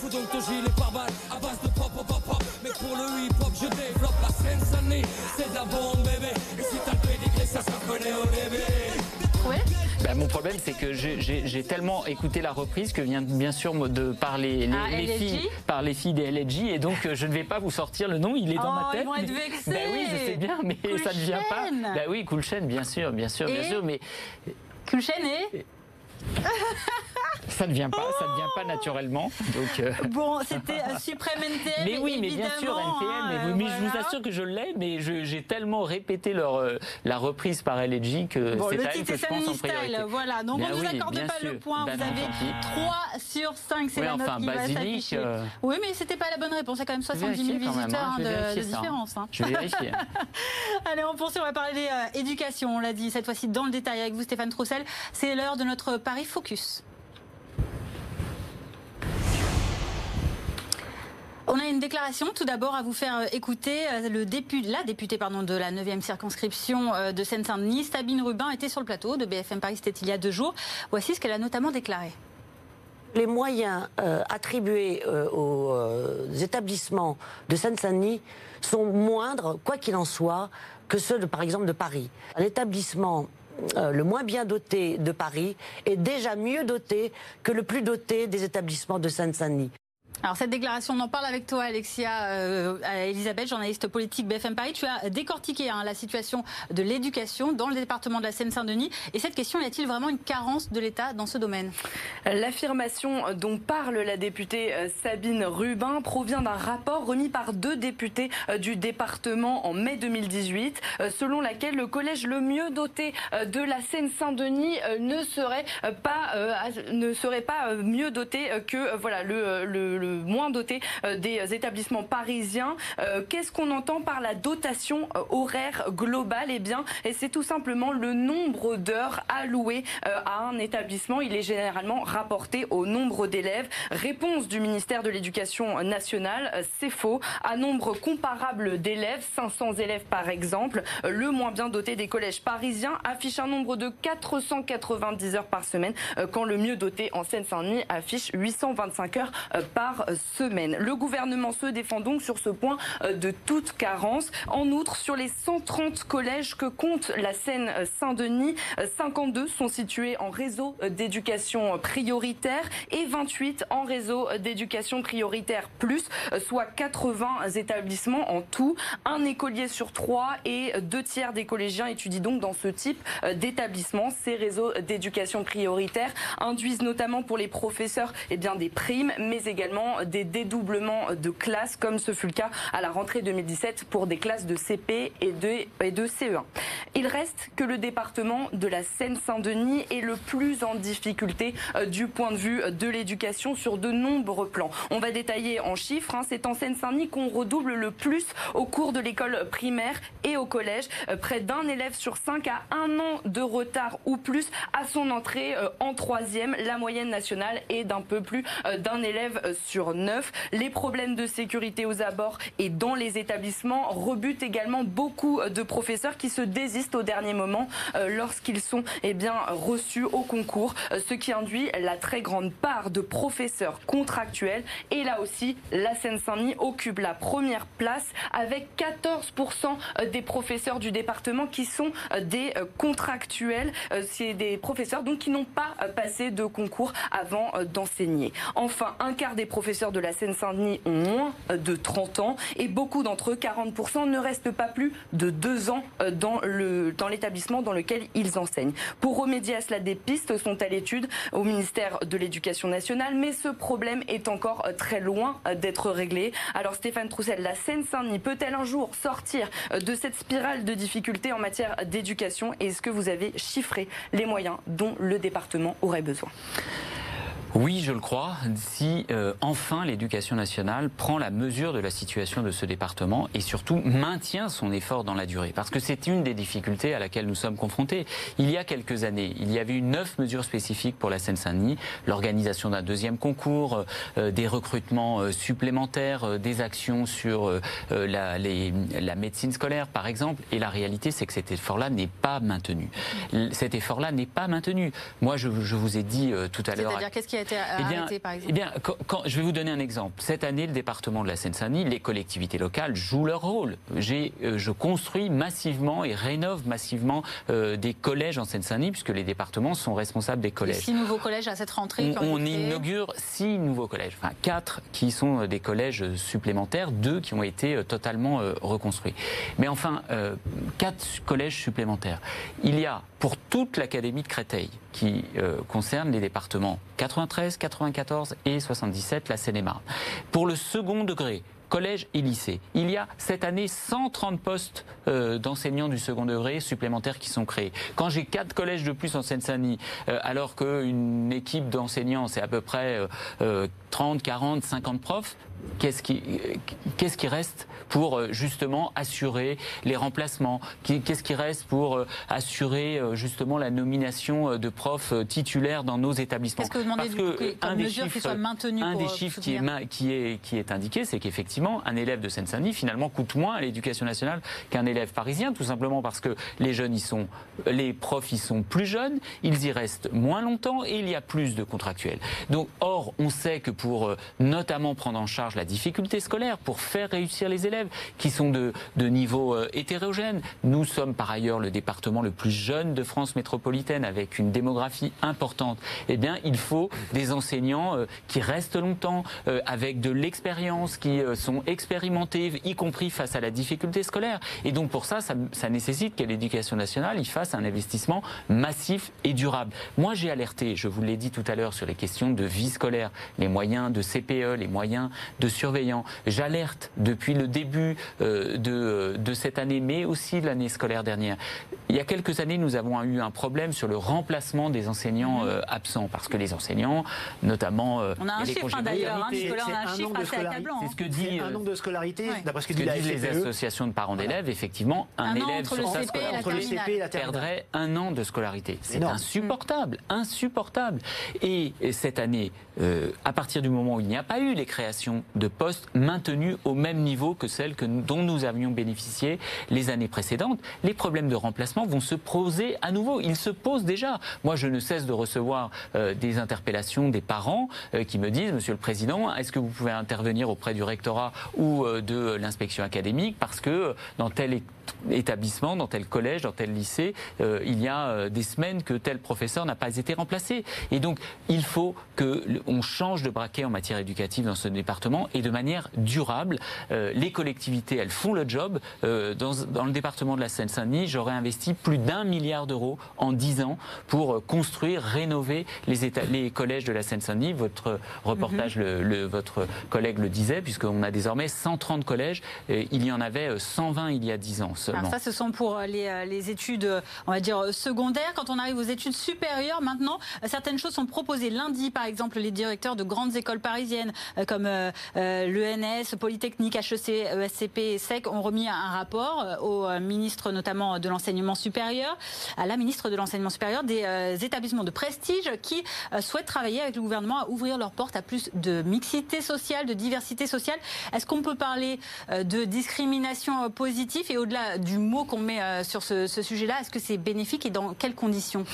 Faut donc ton gilet par balle à base de pop, pop, pop, pop. Mais pour le hip hop, je développe la scène, Sunny. C'est de la bombe, bébé. Et si t'as le pédigré, ça se reconnaît au début. Ouais. Ben, mon problème, c'est que j'ai tellement écouté la reprise que vient bien sûr de par les, ah, les, filles, par les filles des LG, et donc euh, je ne vais pas vous sortir le nom. Il est dans ma oh, tête. Ils vont être vexés. Ben oui, je sais bien, mais ça ne vient pas. Ben oui, Cool Chain, bien sûr, bien sûr, bien sûr, mais Cool Chain et ça ne vient pas, ça ne vient pas naturellement. Donc euh. Bon, c'était Suprême NTM. Mais oui, mais bien sûr NTM. Mais, je vous assure que je l'ai, mais j'ai tellement répété leur, euh, la reprise par LG que c'est à elle que je pense en priorité. Voilà, donc on ne vous accorde pas le point. vous avez 3 sur 5, c'est la note qui va s'afficher. Euh. Oui, mais c'était pas la bonne réponse. Il y a quand même 70 000 visiteurs hein, de, différence. Hein. Je vais vérifier. <laughs> Allez, on poursuit, on va parler éducation. On l'a dit cette fois-ci dans le détail avec vous, Stéphane Troussel. C'est l'heure de notre Paris Focus. On a une déclaration tout d'abord à vous faire euh, écouter. Euh, la députée de la 9e circonscription euh, de Seine-Saint-Denis, Sabine Rubin, était sur le plateau de BFM Paris, c'était il y a deux jours. Voici ce qu'elle a notamment déclaré. Les moyens attribués aux établissements de Seine-Saint-Denis sont moindres, quoi qu'il en soit, que ceux, de, par exemple, de Paris. Un établissement le moins bien doté de Paris est déjà mieux doté que le plus doté des établissements de Seine-Saint-Denis. Alors cette déclaration, on en parle avec toi, Alexia euh, Elisabeth, journaliste politique BFM Paris. Tu as décortiqué hein, la situation de l'éducation dans le département de la Seine-Saint-Denis. Et cette question, y a-t-il vraiment une carence de l'État dans ce domaine? L'affirmation dont parle la députée euh, Sabine Rubin provient d'un rapport remis par deux députés euh, du département en mai 2018, selon laquelle le collège le mieux doté de la Seine-Saint-Denis ne serait pas ne serait pas mieux doté que voilà le, le moins doté euh, des établissements parisiens. Euh, qu'est-ce qu'on entend par la dotation euh, horaire globale? Eh bien, c'est tout simplement le nombre d'heures allouées à un établissement. Il est généralement rapporté au nombre d'élèves. Réponse du ministère de l'Éducation nationale, c'est faux. À nombre comparable d'élèves, 500 élèves par exemple, le moins bien doté des collèges parisiens affiche un nombre de 490 heures par semaine, quand le mieux doté en Seine-Saint-Denis affiche 825 heures par semaine. Le gouvernement se défend donc sur ce point euh, de toute carence. En outre, sur les 130 collèges que compte la Seine-Saint-Denis, 52 euh, sont situés en réseau euh, d'éducation prioritaire et 28 en réseau d'éducation prioritaire plus, soit 80 établissements en tout. Un écolier sur trois et deux tiers des collégiens étudient donc dans ce type d'établissement. Ces réseaux d'éducation prioritaire induisent notamment pour les professeurs eh bien, des primes, mais également des dédoublements de classes, comme ce fut le cas à la rentrée 2017 pour des classes de CP et de, et de CE1. Il reste que le département de la Seine-Saint-Denis est le plus en difficulté euh, du point de vue de l'éducation sur de nombreux plans. On va détailler en chiffres. Hein. C'est en Seine-Saint-Denis qu'on redouble le plus au cours de l'école primaire et au collège. Euh, près d'un élève sur cinq a un an de retard ou plus à son entrée euh, en troisième. La moyenne nationale est d'un peu plus d'un élève sur neuf. Les problèmes de sécurité aux abords et dans les établissements rebutent également beaucoup de professeurs qui se désistent au dernier moment euh, lorsqu'ils sont eh bien, reçus au concours, euh, ce qui induit la très grande part de professeurs contractuels. Et là aussi, la Seine-Saint-Denis occupe la première place avec 14% des professeurs du département qui sont euh, des contractuels. C'est des professeurs donc qui n'ont pas passé de concours avant d'enseigner. Enfin, un quart des professeurs de la Seine-Saint-Denis ont moins de 30 ans et beaucoup d'entre eux, 40%, ne restent pas plus de deux ans dans le dans l'établissement dans lequel ils enseignent. Pour remédier à cela, des pistes sont à l'étude au ministère de l'Éducation nationale, mais ce problème est encore euh, très loin euh, d'être réglé. Alors Stéphane Troussel, la Seine-Saint-Denis peut-elle un jour sortir euh, de cette spirale de difficultés en matière d'éducation? Est-ce que vous avez chiffré les moyens dont le département aurait besoin? Oui, je le crois, si euh, enfin l'éducation nationale prend la mesure de la situation de ce département et surtout maintient son effort dans la durée. Parce que c'est une des difficultés à laquelle nous sommes confrontés. Il y a quelques années, il y avait eu neuf mesures spécifiques pour la Seine-Saint-Denis, l'organisation d'un deuxième concours, euh, des recrutements euh, supplémentaires, des actions sur la, la, médecine scolaire par exemple. Et la réalité, c'est que cet effort-là n'est pas maintenu. Cet effort-là n'est pas maintenu. Moi, je, je vous ai dit tout à l'heure a été eh bien, arrêté, par exemple Eh bien, quand, je vais vous donner un exemple. Cette année, le département de la Seine-Saint-Denis, les collectivités locales jouent leur rôle. J'ai, euh, je construis massivement et rénove massivement euh, des collèges en Seine-Saint-Denis, puisque les départements sont responsables des collèges. six nouveaux collèges à cette rentrée On, on inaugure six nouveaux collèges, enfin quatre qui sont euh, des collèges supplémentaires, deux qui ont été totalement reconstruits. Mais enfin, quatre collèges supplémentaires. Il y a pour toute l'académie de Créteil, qui euh, concerne les départements 93, 94 et 77, la Seine-et-Marne. Pour le second degré, collège et lycée. Il y a cette année 130 postes euh, d'enseignants du second degré supplémentaires qui sont créés. Quand j'ai quatre collèges de plus en Seine-Saint-Denis, euh, alors qu'une équipe d'enseignants, c'est à peu près 30, 40, 50 profs, qu'est-ce qui, qu'est-ce qui reste pour euh, justement assurer les remplacements Qu'est-ce qui reste pour euh, assurer euh, justement la nomination de profs titulaires dans nos établissements Qu'est-ce que vous demandez Parce un des chiffres, qui soit maintenu Un des chiffres qui est, qui, est, qui est indiqué, c'est qu'effectivement, un élève de Seine-Saint-Denis finalement coûte moins à l'éducation nationale qu'un élève parisien, tout simplement parce que les jeunes y sont, les profs y sont plus jeunes, ils y restent moins longtemps et il y a plus de contractuels. Donc, or, on sait que pour notamment prendre en charge la difficulté scolaire, pour faire réussir les élèves qui sont de, de niveau euh, hétérogène. Nous sommes par ailleurs le département le plus jeune de France métropolitaine avec une démographie importante. Eh bien, il faut des enseignants euh, qui restent longtemps, euh, avec de l'expérience, qui sont expérimentés, y compris face à la difficulté scolaire. Et donc pour ça, ça, ça nécessite que l'éducation nationale y fasse un investissement massif et durable. Moi, j'ai alerté, je vous l'ai dit tout à l'heure, sur les questions de vie scolaire, les moyens de CPE, les moyens de surveillants. J'alerte depuis le début euh, de, de cette année, mais aussi de l'année scolaire dernière. Il y a quelques années, nous avons eu un problème sur le remplacement des enseignants mhm. euh, absents, parce que les enseignants, notamment... Euh, on a un chiffre hein, d'ailleurs, hein, on a un, chiffre assez accablant. C'est ce que dit... Un nombre de scolarités, d'après ce que, disent les associations de parents d'élèves, effectivement, un, élève sur le CP entre le CP et la perdrait un an de scolarité. C'est insupportable, insupportable. Et cette année, à partir du moment où il n'y a pas eu les créations de postes maintenus au même niveau que celles dont nous avions bénéficié les années précédentes, les problèmes de remplacement vont se poser à nouveau. Ils se posent déjà. Moi, je ne cesse de recevoir des interpellations des parents qui me disent, Monsieur le Président, est-ce que vous pouvez intervenir auprès du rectorat ou de l'inspection académique parce que dans tel établissement, dans tel collège, dans tel lycée, il y a des semaines que tel professeur n'a pas été remplacé? Et donc, il faut qu'on change de braquet en matière éducative dans ce département et de manière durable. les collectivités, elles font le job. Dans, dans, le département de la Seine-Saint-Denis, j'aurais investi plus d'un milliard d'euros en dix ans pour construire, rénover les, les collèges de la Seine-Saint-Denis. Votre reportage, mhm. le, votre collègue le disait, puisqu'on a désormais 130 collèges. il y en avait 120 il y a 10 ans seulement. Alors ça, ce sont pour les, les, études, on va dire, secondaires. Quand on arrive aux études supérieures, maintenant, certaines choses sont proposées. Lundi, par exemple, les directeurs de grandes écoles parisiennes, euh, comme euh, euh, l'ENS, Polytechnique, HEC, ESCP et SEC, ont remis un rapport au ministre notamment de l'enseignement supérieur, à la ministre de l'enseignement supérieur, des établissements de prestige qui souhaitent travailler avec le gouvernement à ouvrir leurs portes à plus de mixité sociale, de diversité sociale. Est-ce qu'on peut parler de discrimination positive et au-delà du mot qu'on met sur ce, ce sujet-là, est-ce que c'est bénéfique et dans quelles conditions?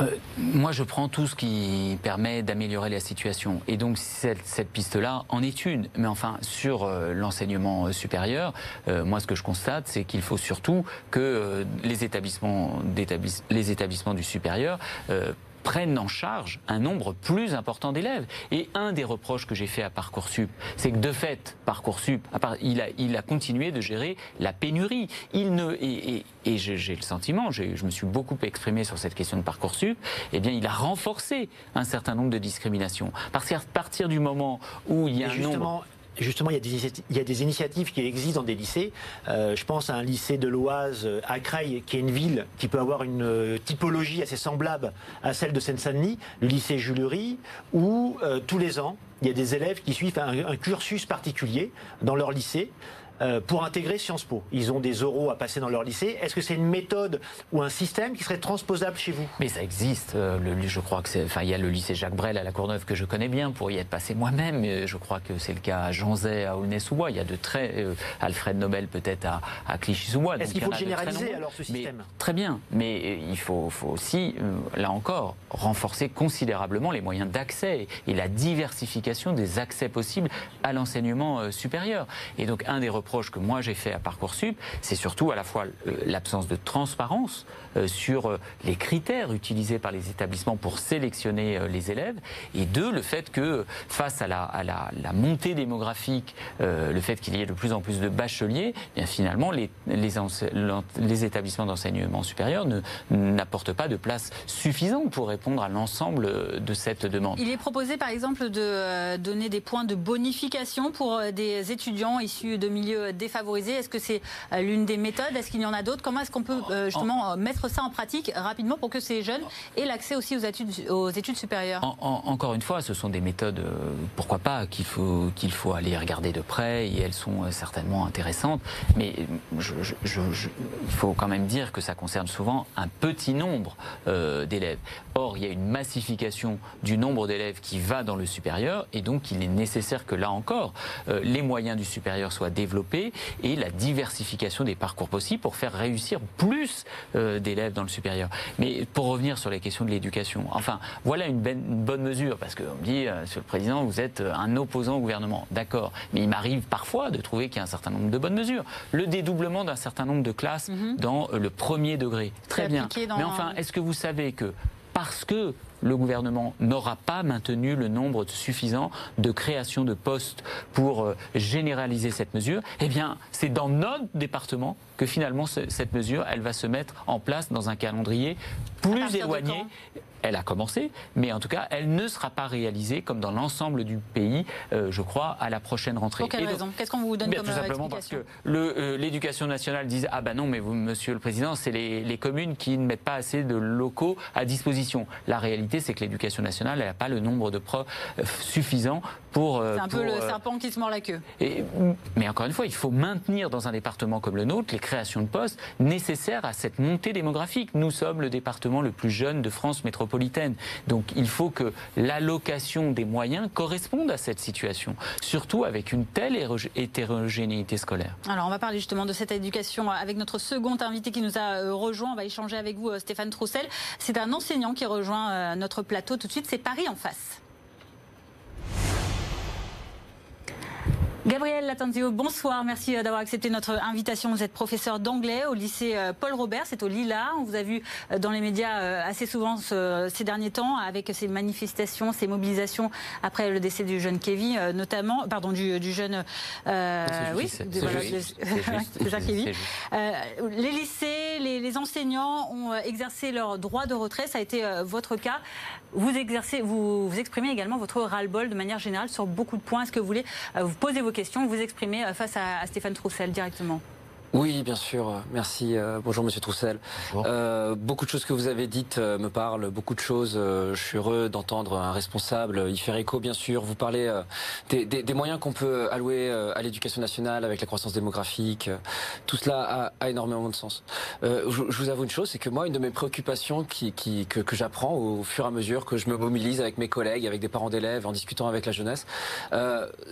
Euh, moi, je prends tout ce qui permet d'améliorer la situation. Et donc, cette, piste-là en est une. Mais enfin, sur euh, l'enseignement supérieur, euh, moi, ce que je constate, c'est qu'il faut surtout que les établissements du supérieur prennent en charge un nombre plus important d'élèves. Et un des reproches que j'ai fait à Parcoursup, c'est que de fait, Parcoursup, il a, il a continué de gérer la pénurie. Il ne, et, et, j'ai le sentiment, je me suis beaucoup exprimé sur cette question de Parcoursup, eh bien, il a renforcé un certain nombre de discriminations. Parce qu'à partir du moment où il y a un nombre justement, il y, a des, initiatives qui existent dans des lycées. Euh, je pense à un lycée de l'Oise euh, à Creil, qui est une ville qui peut avoir une euh, typologie assez semblable à celle de Seine-Saint-Denis, le lycée Julery, où tous les ans, il y a des élèves qui suivent un cursus particulier dans leur lycée. Euh, pour intégrer Sciences Po. Ils ont des euros à passer dans leur lycée. Est-ce que c'est une méthode ou un système qui serait transposable chez vous? Mais ça existe. Euh, le, je crois que c'est. Enfin, il y a le lycée Jacques Brel à la Courneuve que je connais bien pour y être passé moi-même. Je crois que c'est le cas à Janzay, à Aulnay-sous-Bois. Il y a de très. Euh, Alfred Nobel peut-être à, à Clichy-sous-Bois. Est-ce qu'il faut généraliser alors ce système? Très bien. Mais il faut, faut aussi, là encore, renforcer considérablement les moyens d'accès et la diversification des accès possibles à l'enseignement supérieur. Et donc, un des que moi j'ai fait à Parcoursup, c'est surtout à la fois euh, l'absence de transparence euh, sur euh, les critères utilisés par les établissements pour sélectionner les élèves, et deux, le fait que face à la, montée démographique, le fait qu'il y ait de plus en plus de bacheliers, eh finalement les, les, les établissements d'enseignement supérieur n'apportent pas de place suffisante pour répondre à l'ensemble de cette demande. Il est proposé par exemple de donner des points de bonification pour des étudiants issus de milieux défavorisés Est-ce que c'est euh, l'une des méthodes Est-ce qu'il y en a d'autres Comment est-ce qu'on peut euh, justement euh, mettre ça en pratique rapidement pour que ces jeunes aient l'accès aussi aux études, aux études supérieures Encore une fois, ce sont des méthodes, pourquoi pas, qu'il faut, qu'il faut aller regarder de près et elles sont certainement intéressantes. Mais il faut quand même dire que ça concerne souvent un petit nombre d'élèves. Or, il y a une massification du nombre d'élèves qui va dans le supérieur et donc il est nécessaire que là encore, les moyens du supérieur soient développés et la diversification des parcours possibles pour faire réussir plus euh, d'élèves dans le supérieur. Mais pour revenir sur les questions de l'éducation, enfin, voilà une, ben, bonne mesure, parce qu'on me dit, euh, Monsieur le Président, vous êtes euh, un opposant au gouvernement. D'accord, mais il m'arrive parfois de trouver qu'il y a un certain nombre de bonnes mesures. Le dédoublement d'un certain nombre de classes mhm. dans le premier degré, très bien. Mais enfin, est-ce que vous savez que parce que le gouvernement n'aura pas maintenu le nombre suffisant de création de postes pour euh, généraliser cette mesure, eh bien, c'est dans notre département que finalement cette mesure, va se mettre en place dans un calendrier plus éloigné elle a commencé, mais en tout cas, elle ne sera pas réalisée comme dans l'ensemble du pays, euh, je crois, à la prochaine rentrée. Pour quelle raison? Qu'est-ce qu'on vous donne comme Tout simplement parce que euh, l'éducation nationale dit ah ben non, mais vous, Monsieur le Président, c'est les, les, communes qui ne mettent pas assez de locaux à disposition. La réalité, c'est que l'éducation nationale, n'a pas le nombre de profs euh, suffisant pour. c'est un peu le serpent qui se mord la queue. Et, mais encore une fois, il faut maintenir dans un département comme le nôtre les créations de postes nécessaires à cette montée démographique. Nous sommes le département le plus jeune de France métropolitaine donc il faut que l'allocation des moyens corresponde à cette situation, surtout avec une telle hétérogénéité scolaire. Alors on va parler justement de cette éducation avec notre second invité qui nous a euh, rejoint. On va échanger avec vous, euh, Stéphane Troussel. C'est un enseignant qui rejoint euh, notre plateau tout de suite. C'est Paris en face. Gabriel Latanzio, bonsoir. Merci euh, d'avoir accepté notre invitation. Vous êtes professeur d'anglais au lycée euh, Paul Robert, c'est au Lila. On vous a vu euh, dans les médias assez souvent ces derniers temps avec ces manifestations, ces mobilisations après le décès du jeune Kevin, notamment, pardon, du, jeune. oui, Jacques <laughs> Kevin. les lycées, les, enseignants ont exercé leur droit de retrait. Ça a été votre cas. Vous exercez, vous, vous exprimez également votre ras-le-bol de manière générale sur beaucoup de points. Est-ce que vous voulez vous poser vos questions, vous exprimer euh, face à, Stéphane Troussel directement? Oui, bien sûr. Merci. Euh, bonjour, Monsieur Troussel. Euh, beaucoup de choses que vous avez dites euh, me parlent. Beaucoup de choses. je suis heureux d'entendre un responsable y faire écho, bien sûr. Vous parlez des, moyens qu'on peut allouer à l'éducation nationale avec la croissance démographique. tout cela a, énormément de sens. Je, vous avoue une chose, c'est que moi, une de mes préoccupations qui, que, que j'apprends au fur et à mesure que je me mobilise avec mes collègues, avec des parents d'élèves, en discutant avec la jeunesse,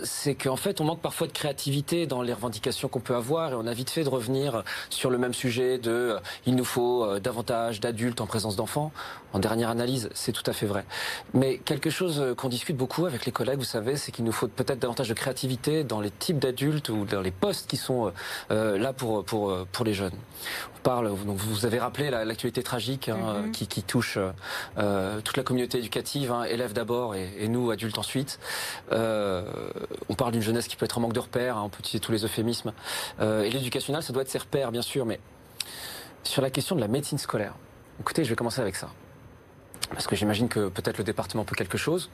c'est qu'en fait, on manque parfois de créativité dans les revendications qu'on peut avoir et on a vite fait de revenir sur le même sujet de euh, il nous faut euh, davantage d'adultes en présence d'enfants. En dernière analyse, c'est tout à fait vrai. Mais quelque chose euh, qu'on discute beaucoup avec les collègues, vous savez, c'est qu'il nous faut peut-être davantage de créativité dans les types d'adultes ou dans les postes qui sont là pour, pour, pour les jeunes. On parle, donc vous avez rappelé l'actualité tragique hein, mm-hmm. qui, qui, touche toute la communauté éducative, hein, élèves d'abord et, nous, adultes ensuite. on parle d'une jeunesse qui peut être en manque de repères, hein, on peut utiliser tous les euphémismes. et l'éducation ça doit être ses repères, bien sûr, mais sur la question de la médecine scolaire, écoutez, je vais commencer avec ça. Parce que j'imagine que peut-être le département peut quelque chose.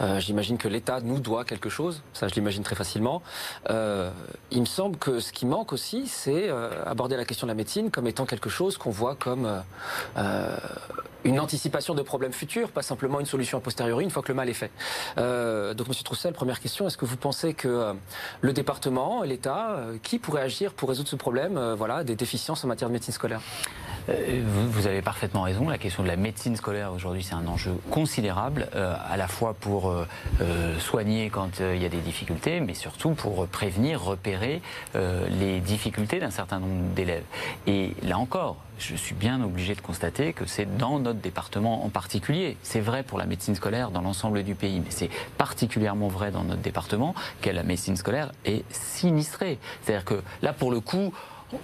Euh, j'imagine que l'État nous doit quelque chose. Ça, je l'imagine très facilement. Euh, il me semble que ce qui manque aussi, c'est euh, aborder la question de la médecine comme étant quelque chose qu'on voit comme une anticipation de problèmes futurs, pas simplement une solution a posteriori une fois que le mal est fait. donc, Monsieur Troussel, première question est-ce que vous pensez que le département l'État, qui pourrait agir pour résoudre ce problème, voilà, des déficiences en matière de médecine scolaire? Euh, vous, avez parfaitement raison. La question de la médecine scolaire aujourd'hui, c'est un enjeu considérable, euh, à la fois pour euh, soigner quand il y a des difficultés, mais surtout pour prévenir, repérer les difficultés d'un certain nombre d'élèves. Et là encore, je suis bien obligé de constater que c'est dans notre département en particulier. C'est vrai pour la médecine scolaire dans l'ensemble du pays, mais c'est particulièrement vrai dans notre département que la médecine scolaire est sinistrée. C'est-à-dire que là, pour le coup,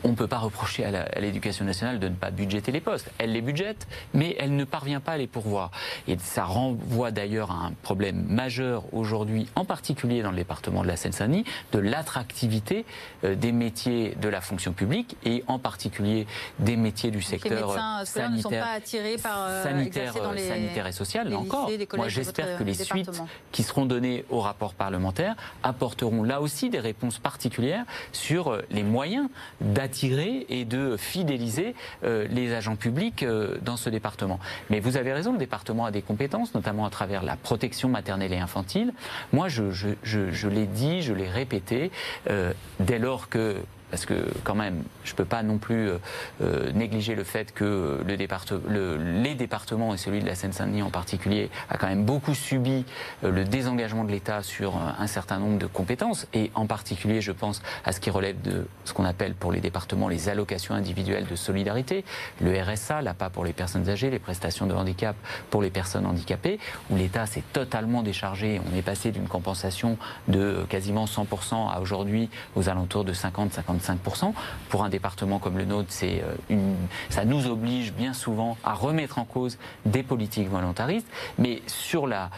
on ne peut pas reprocher à l'éducation nationale de ne pas budgéter les postes. Elle les budgète, mais elle ne parvient pas à les pourvoir. Et ça renvoie d'ailleurs à un problème majeur aujourd'hui, en particulier dans le département de la Seine-Saint-Denis, de l'attractivité euh, des métiers de la fonction publique et en particulier des métiers du secteur sanitaire, sanitaire, et social. encore, moi j'espère que les suites qui seront données au rapport parlementaire apporteront là aussi des réponses particulières sur euh, les moyens d'attirer et de fidéliser euh, les agents publics euh, dans ce département. Mais vous avez raison, le département a des compétences, notamment à travers la protection maternelle et infantile. Moi, je, l'ai dit, je l'ai répété, euh, dès lors que parce que quand même, je ne peux pas non plus euh, euh, négliger le fait que le le, les départements, et celui de la Seine-Saint-Denis en particulier, a quand même beaucoup subi euh, le désengagement de l'État sur un certain nombre de compétences, et en particulier, je pense à ce qui relève de ce qu'on appelle pour les départements les allocations individuelles de solidarité, le RSA, l'APA pour les personnes âgées, les prestations de handicap pour les personnes handicapées, où l'État s'est totalement déchargé. On est passé d'une compensation de quasiment 100% à aujourd'hui aux alentours de 50-55 pour un département comme le nôtre, euh, ça nous oblige bien souvent à remettre en cause des politiques volontaristes. Mais sur la,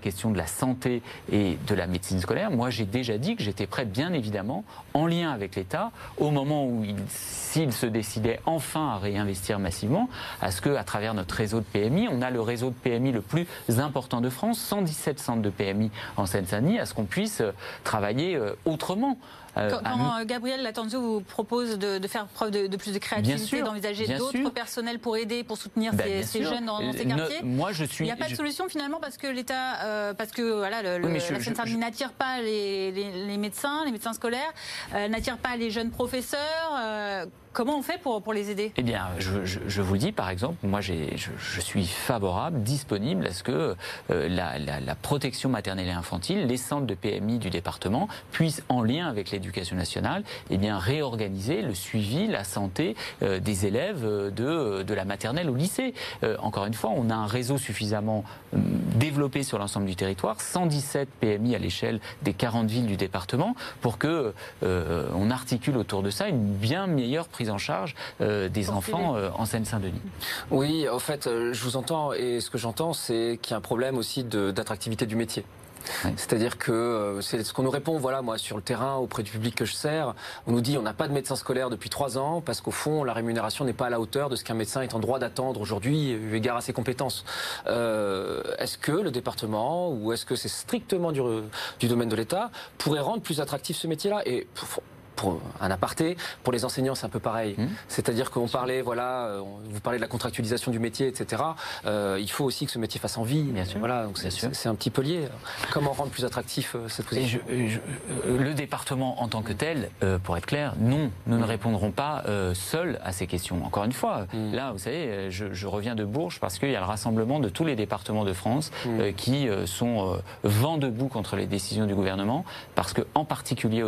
question de la santé et de la médecine scolaire, moi j'ai déjà dit que j'étais prêt, bien évidemment, en lien avec l'État, au moment où s'il se décidait enfin à réinvestir massivement, à ce qu'à travers notre réseau de PMI, on a le réseau de PMI le plus important de France, 117 centres de PMI en Seine-Saint-Denis, à ce qu'on puisse euh, travailler euh, autrement. Euh, quand, euh, Gabriel Latanzio vous propose de, faire preuve de, plus de créativité, d'envisager d'autres personnels pour aider, pour soutenir bah, ces, jeunes dans, ces quartiers, moi je suis. Il n'y a pas de solution finalement parce que l'État, euh, parce que voilà, le, la seine n'attire pas les, médecins, les médecins scolaires, n'attire pas les jeunes professeurs. Comment on fait pour, pour les aider? Eh bien, je, vous le dis, par exemple, moi je, je, suis favorable, disponible à ce que la, la, protection maternelle et infantile, les centres de PMI du département puissent, en lien avec les l'éducation nationale, eh bien réorganiser le suivi, la santé des élèves de, de la maternelle au lycée. encore une fois, on a un réseau suffisamment développé sur l'ensemble du territoire, 117 PMI à l'échelle des 40 villes du département, pour que on articule autour de ça une bien meilleure prise en charge des enfants en Seine-Saint-Denis. Oui, en fait, je vous entends et ce que j'entends, c'est qu'il y a un problème aussi d'attractivité du métier. C'est-à-dire que euh, c'est ce qu'on nous répond, voilà, moi, sur le terrain, auprès du public que je sers. On nous dit on n'a pas de médecin scolaire depuis trois ans parce qu'au fond, la rémunération n'est pas à la hauteur de ce qu'un médecin est en droit d'attendre aujourd'hui, eu égard à ses compétences. Euh, est-ce que le département, ou est-ce que c'est strictement du, du domaine de l'État, pourrait rendre plus attractif ce métier-là? Et pour un aparté, pour les enseignants, c'est un peu pareil. Mmh. C'est-à-dire qu'on parlait, voilà, euh, vous parlez de la contractualisation du métier, etc. Euh, il faut aussi que ce métier fasse envie. Bien sûr. Voilà, donc c'est un petit peu lié. Comment rendre plus attractif euh, cette position Le département en tant que tel, pour être clair, non, nous ne mmh. répondrons pas seuls à ces questions. Encore une fois, mmh. là, vous savez, je, reviens de Bourges parce qu'il y a le rassemblement de tous les départements de France qui sont vent debout contre les décisions du gouvernement, parce que en particulier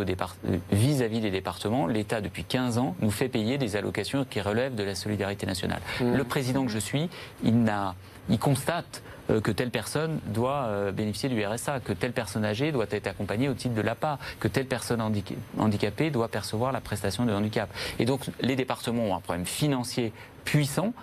vis-à-vis des départements, l'État, depuis 15 ans, nous fait payer des allocations qui relèvent de la solidarité nationale. Mmh. Le président que je suis, il, n'a, il constate euh, que telle personne doit euh, bénéficier du RSA, que telle personne âgée doit être accompagnée au titre de l'APA, que telle personne handicapée doit percevoir la prestation de handicap. Et donc les départements ont un problème financier puissant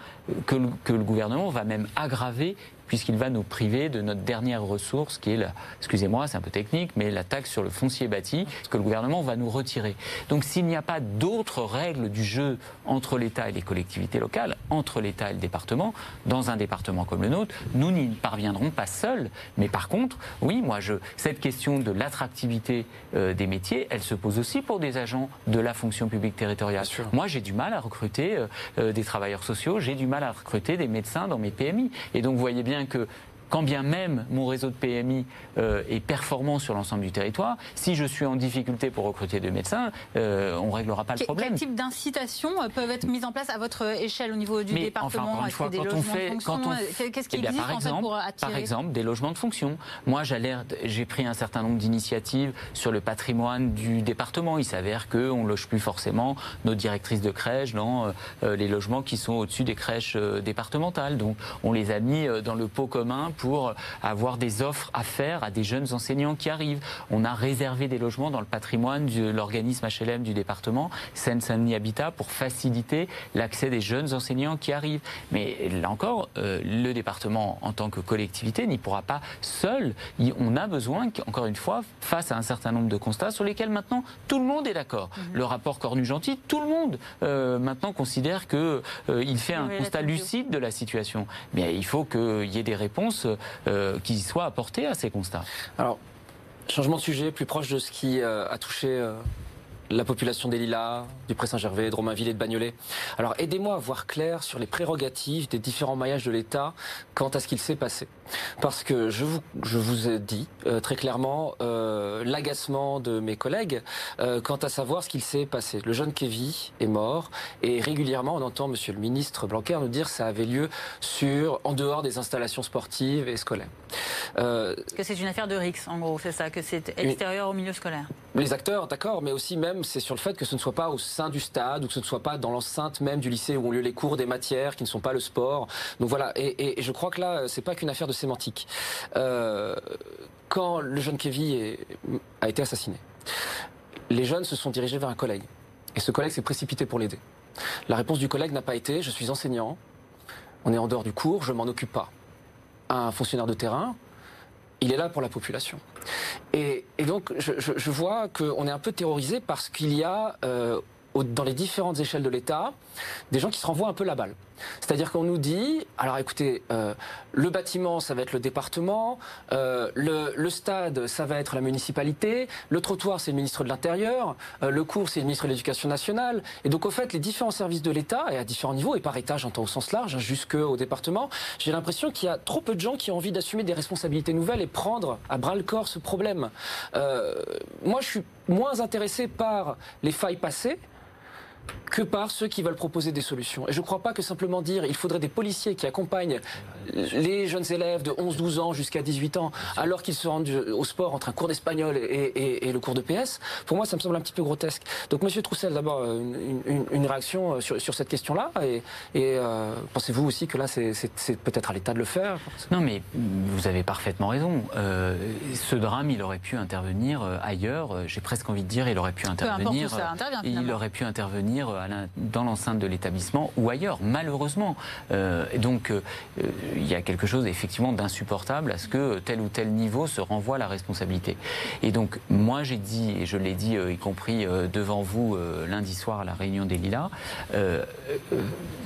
que que le gouvernement va même aggraver puisqu'il va nous priver de notre dernière ressource, qui est, la, excusez-moi, c'est un peu technique, mais la taxe sur le foncier bâti, que le gouvernement va nous retirer. Donc s'il n'y a pas d'autres règles du jeu entre l'État et les collectivités locales, entre l'État et le département, dans un département comme le nôtre, nous n'y parviendrons pas seuls. Mais par contre, oui, moi, je, cette question de l'attractivité euh, des métiers, elle se pose aussi pour des agents de la fonction publique territoriale. Moi, j'ai du mal à recruter euh, euh, des travailleurs sociaux, j'ai du mal à recruter des médecins dans mes PMI. Et donc, vous voyez bien que quand bien même mon réseau de PMI euh, est performant sur l'ensemble du territoire, si je suis en difficulté pour recruter des médecins, euh, on ne réglera pas le problème. Quel type d'incitations euh, peuvent être mises en place à votre échelle au niveau du département enfin, une fois, quand on fait, quand on qu'est-ce qui eh existe par exemple, pour attirer Par exemple, des logements de fonction. Moi, j'ai pris un certain nombre d'initiatives sur le patrimoine du département. Il s'avère qu'on ne loge plus forcément nos directrices de crèche dans les logements qui sont au-dessus des crèches départementales. Donc, on les a mis dans le pot commun pour avoir des offres à faire à des jeunes enseignants qui arrivent. On a réservé des logements dans le patrimoine de l'organisme HLM du département, Seine-Saint-Denis Habitat, pour faciliter l'accès des jeunes enseignants qui arrivent. Mais là encore, euh, le département, en tant que collectivité, n'y pourra pas seul. On a besoin, encore une fois, face à un certain nombre de constats sur lesquels maintenant tout le monde est d'accord. Mhm. Le rapport Cornu-Gentil, tout le monde euh, maintenant considère qu'il euh, fait un constat lucide de la situation. Mais il faut qu'il y ait des réponses qui soit apporté à ces constats. Alors, changement de sujet, plus proche de ce qui euh, a touché euh, la population des Lilas, du Pré-Saint-Gervais, de Romainville et de Bagnolet. Alors aidez-moi à voir clair sur les prérogatives des différents maillages de l'État quant à ce qu'il s'est passé. Parce que je vous, je vous ai dit euh, très clairement euh, l'agacement de mes collègues euh, quant à savoir ce qu'il s'est passé. Le jeune Kevin est mort et régulièrement on entend Monsieur le ministre Blanquer nous dire que ça avait lieu sur, en dehors des installations sportives et scolaires. que c'est une affaire de Rix, en gros, c'est ça, que c'est extérieur au milieu scolaire. Les acteurs, d'accord, mais aussi même c'est sur le fait que ce ne soit pas au sein du stade ou que ce ne soit pas dans l'enceinte même du lycée où ont lieu les cours des matières qui ne sont pas le sport. Donc voilà, et, je crois que là, c'est pas qu'une affaire de sémantique. Euh, quand le jeune Kevin a été assassiné, les jeunes se sont dirigés vers un collègue. Et ce collègue s'est précipité pour l'aider. La réponse du collègue n'a pas été je suis enseignant, on est en dehors du cours, je m'en occupe pas. Un fonctionnaire de terrain, il est là pour la population. Et, donc, je, vois qu'on est un peu terrorisé parce qu'il y a, euh, dans les différentes échelles de l'État, des gens qui se renvoient un peu la balle. C'est-à-dire qu'on nous dit, alors écoutez, euh, le bâtiment, ça va être le département, euh, le, stade, ça va être la municipalité, le trottoir, c'est le ministre de l'Intérieur, euh, le cours, c'est le ministre de l'Éducation nationale. Et donc, au fait, les différents services de l'État, et à différents niveaux, et par état, j'entends au sens large, hein, jusqu'au département, j'ai l'impression qu'il y a trop peu de gens qui ont envie d'assumer des responsabilités nouvelles et prendre à bras le corps ce problème. moi, je suis moins intéressé par les failles passées que par ceux qui veulent proposer des solutions. Et je ne crois pas que simplement dire il faudrait des policiers qui accompagnent les jeunes élèves de 11-12 ans jusqu'à 18 ans alors qu'ils se rendent au sport entre un cours d'espagnol et, le cours de PS, pour moi ça me semble un petit peu grotesque. Donc Monsieur Troussel, d'abord euh, une, réaction euh, sur, cette question-là et, euh, pensez-vous aussi que là c'est peut-être à l'État de le faire? Non mais vous avez parfaitement raison. ce drame il aurait pu intervenir ailleurs, j'ai presque envie de dire il aurait pu intervenir, il aurait pu intervenir dans l'enceinte de l'établissement ou ailleurs, malheureusement. Euh, donc euh, il y a quelque chose effectivement d'insupportable à ce que tel ou tel niveau se renvoie la responsabilité. Et donc moi j'ai dit, et je l'ai dit euh, y compris devant vous lundi soir à la réunion des Lilas,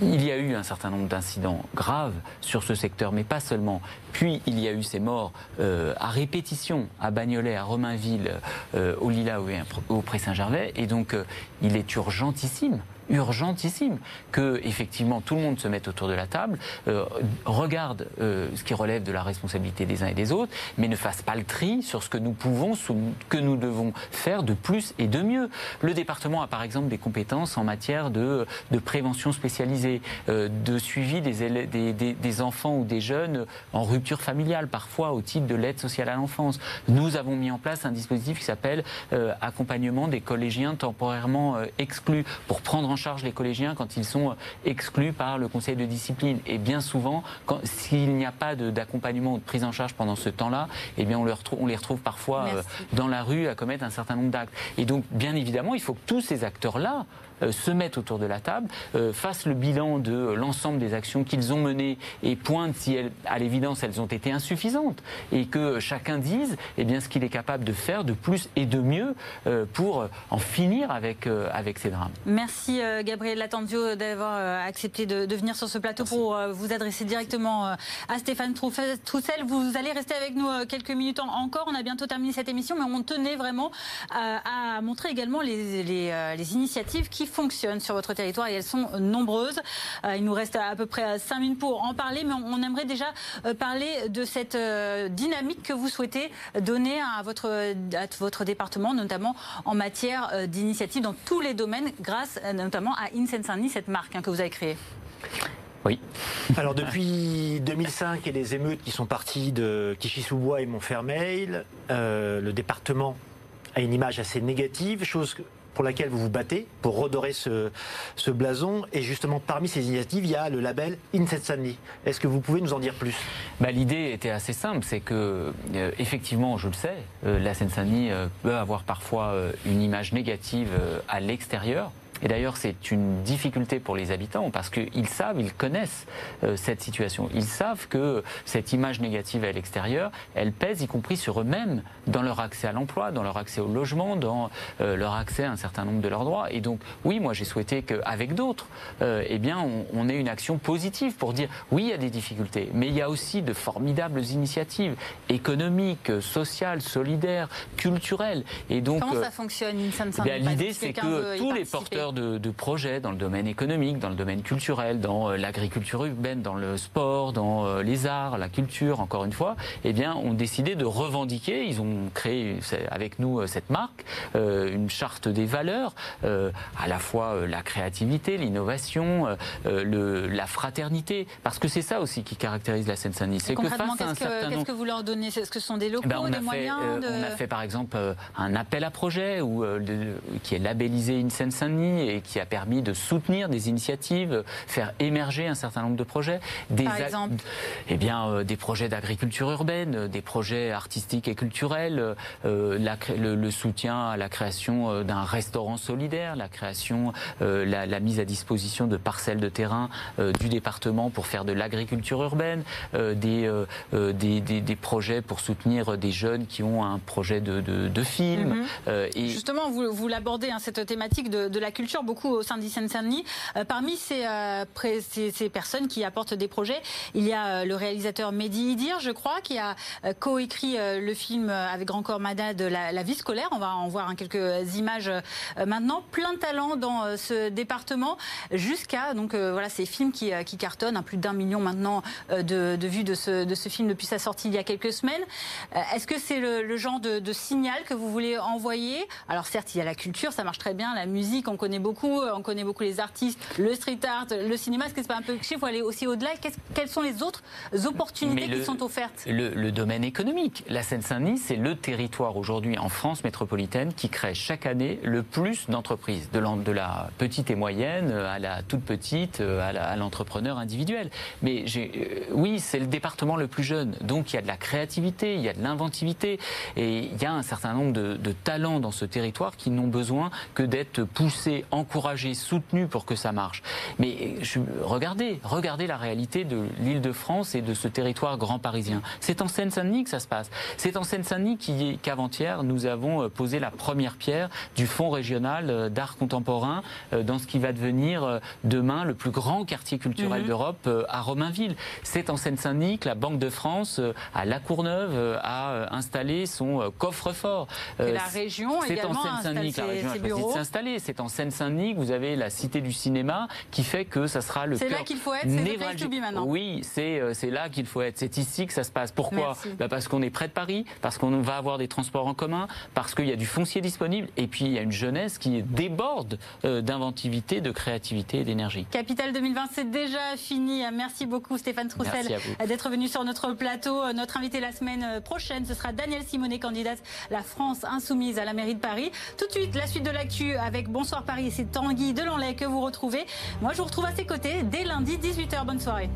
il y a eu un certain nombre d'incidents graves sur ce secteur, mais pas seulement. Puis il y a eu ces morts à répétition à Bagnolet, à Romainville, au Lilas ou au Pré-Saint-Gervais. Et donc il est urgentissime urgentissime que effectivement tout le monde se mette autour de la table, euh, regarde euh, ce qui relève de la responsabilité des uns et des autres, mais ne fasse pas le tri sur ce que nous pouvons, ce que nous devons faire de plus et de mieux. Le département a par exemple des compétences en matière de, de prévention spécialisée, euh, de suivi des, des, des, enfants ou des jeunes en rupture familiale, parfois au titre de l'aide sociale à l'enfance. Nous avons mis en place un dispositif qui s'appelle accompagnement des collégiens temporairement exclus pour prendre en charge les collégiens quand ils sont euh, exclus par le conseil de discipline. Et bien souvent, s'il n'y a pas d'accompagnement ou de prise en charge pendant ce temps-là, eh bien on, les retrouve, on les retrouve parfois euh, dans la rue à commettre un certain nombre d'actes. Et donc, bien évidemment, il faut que tous ces acteurs-là se mettent autour de la table, euh, fassent le bilan de l'ensemble des actions qu'ils ont menées et pointent si, elles, à l'évidence, elles ont été insuffisantes et que chacun dise eh bien, ce qu'il est capable de faire de plus et de mieux euh, pour en finir avec, avec ces drames. Merci Gabriel Latanzio d'avoir accepté de, venir sur ce plateau pour vous adresser directement à Stéphane Troussel. Vous allez rester avec nous quelques minutes encore. On a bientôt terminé cette émission, mais on tenait vraiment à, montrer également les, les, les initiatives qui fonctionnent sur votre territoire et elles sont nombreuses. Euh, il nous reste à peu près 5 minutes pour en parler, mais on aimerait déjà euh, parler de cette euh, dynamique que vous souhaitez donner à votre, à votre département, notamment en matière d'initiatives dans tous les domaines, grâce notamment à Insense cette marque hein, que vous avez créée. Oui. <laughs> Alors depuis 2005 et les émeutes qui sont parties de Kichisoubois et Montfermeil, le département a une image assez négative, chose pour laquelle vous vous battez pour redorer ce, blason. Et justement, parmi ces initiatives, il y a le label Insensani. Est-ce que vous pouvez nous en dire plus? Bah, L'idée était assez simple, c'est que, euh, effectivement, je le sais, euh, la seine euh, peut avoir parfois une image négative à l'extérieur. Et d'ailleurs, c'est une difficulté pour les habitants parce qu'ils savent, ils connaissent euh, cette situation. Ils savent que cette image négative à l'extérieur, elle pèse y compris sur eux-mêmes dans leur accès à l'emploi, dans leur accès au logement, dans euh, leur accès à un certain nombre de leurs droits. Et donc, oui, moi j'ai souhaité qu'avec d'autres, euh, eh bien, on, on, ait une action positive pour dire oui, il y a des difficultés, mais il y a aussi de formidables initiatives économiques, sociales, solidaires, culturelles. Et donc, comment ça fonctionne eh L'idée, c'est que tous les porteurs de, projets dans le domaine économique, dans le domaine culturel, dans euh, l'agriculture urbaine, dans le sport, dans euh, les arts, la culture, encore une fois, eh bien, ont décidé de revendiquer. Ils ont créé avec nous euh, cette marque, une charte des valeurs, à la fois la créativité, l'innovation, la fraternité, parce que c'est ça aussi qui caractérise la Seine-Saint-Denis. C'est que face à un certain Qu'est-ce que vous leur donnez? Est-ce que ce sont des locaux, eh ben, des moyens On a fait par exemple un appel à projet où, qui est labellisé une Seine-Saint-Denis et qui a permis de soutenir des initiatives, faire émerger un certain nombre de projets. Des Par exemple Eh bien, euh, des projets d'agriculture urbaine, des projets artistiques et culturels, euh, le, soutien à la création euh, d'un restaurant solidaire, la création, la, mise à disposition de parcelles de terrain du département pour faire de l'agriculture urbaine, des, des, projets pour soutenir des jeunes qui ont un projet de, film. Mhm. et Justement, vous, vous l'abordez, hein, cette thématique de, de la culture beaucoup au sein d'Issène-Saint-Denis. Euh, parmi euh, ces, personnes qui apportent des projets, il y a euh, le réalisateur Mehdi Idir, je crois, qui a coécrit le film avec Grand Corps Madad, la, vie scolaire. On va en voir hein, quelques images maintenant. Plein de talents dans ce département, jusqu'à donc voilà ces films qui, cartonnent, hein, plus d'un million maintenant de, vues de ce, film depuis sa sortie il y a quelques semaines. Est-ce que c'est le, genre de signal que vous voulez envoyer? Alors certes, il y a la culture, ça marche très bien, la musique, on connaît connaît beaucoup. On connaît beaucoup les artistes, le street art, le cinéma. Est-ce que c'est pas un peu cliché Il faut aller aussi au-delà? Quelles sont les autres opportunités qui sont offertes? le, domaine économique. La Seine-Saint-Denis, c'est le territoire aujourd'hui en France métropolitaine qui crée chaque année le plus d'entreprises, de, de, la petite et moyenne à la toute petite, à l'entrepreneur individuel. Mais oui, c'est le département le plus jeune. Donc il y a de la créativité, il y a de l'inventivité et il y a un certain nombre de, de talents dans ce territoire qui n'ont besoin que d'être poussés, encouragés, soutenus pour que ça marche. Mais je, regardez, regardez la réalité de l'île de France et de ce territoire grand parisien. C'est en Seine-Saint-Denis que ça se passe. C'est en Seine-Saint-Denis qu'avant-hier, nous avons euh, posé la première pierre du Fonds régional euh, d'art contemporain euh, dans ce qui va devenir demain le plus grand quartier culturel mhm. d'Europe à Romainville. C'est en Seine-Saint-Denis que la Banque de France, à La Courneuve, a installé son coffre-fort. la région également en Seine-Saint-Denis que la région a choisi de s'installer. C'est en Seine-Saint-Denis que vous avez la Cité du cinéma qui fait que ça sera le C'est là qu'il faut être, c'est maintenant. Oui, c'est là qu'il faut être. C'est ici que ça se passe. Pourquoi bah Parce qu'on est près de Paris, parce qu'on va avoir des transports en commun, parce qu'il y a du foncier disponible, et puis il y a une jeunesse qui déborde euh, d'inventivité, de créativité et d'énergie. Capital 2020, c'est déjà fini. Merci beaucoup Stéphane Troussel d'être venu sur notre plateau. Notre invité la semaine euh, prochaine, ce sera Daniel Simonet, candidate La France Insoumise à la mairie de Paris. Tout de suite, la suite de l'actu avec Bonsoir Paris, c'est Tanguy Delanlay que vous retrouvez. Moi, je vous retrouve à ses côtés dès lundi 18h. Bonne soirée.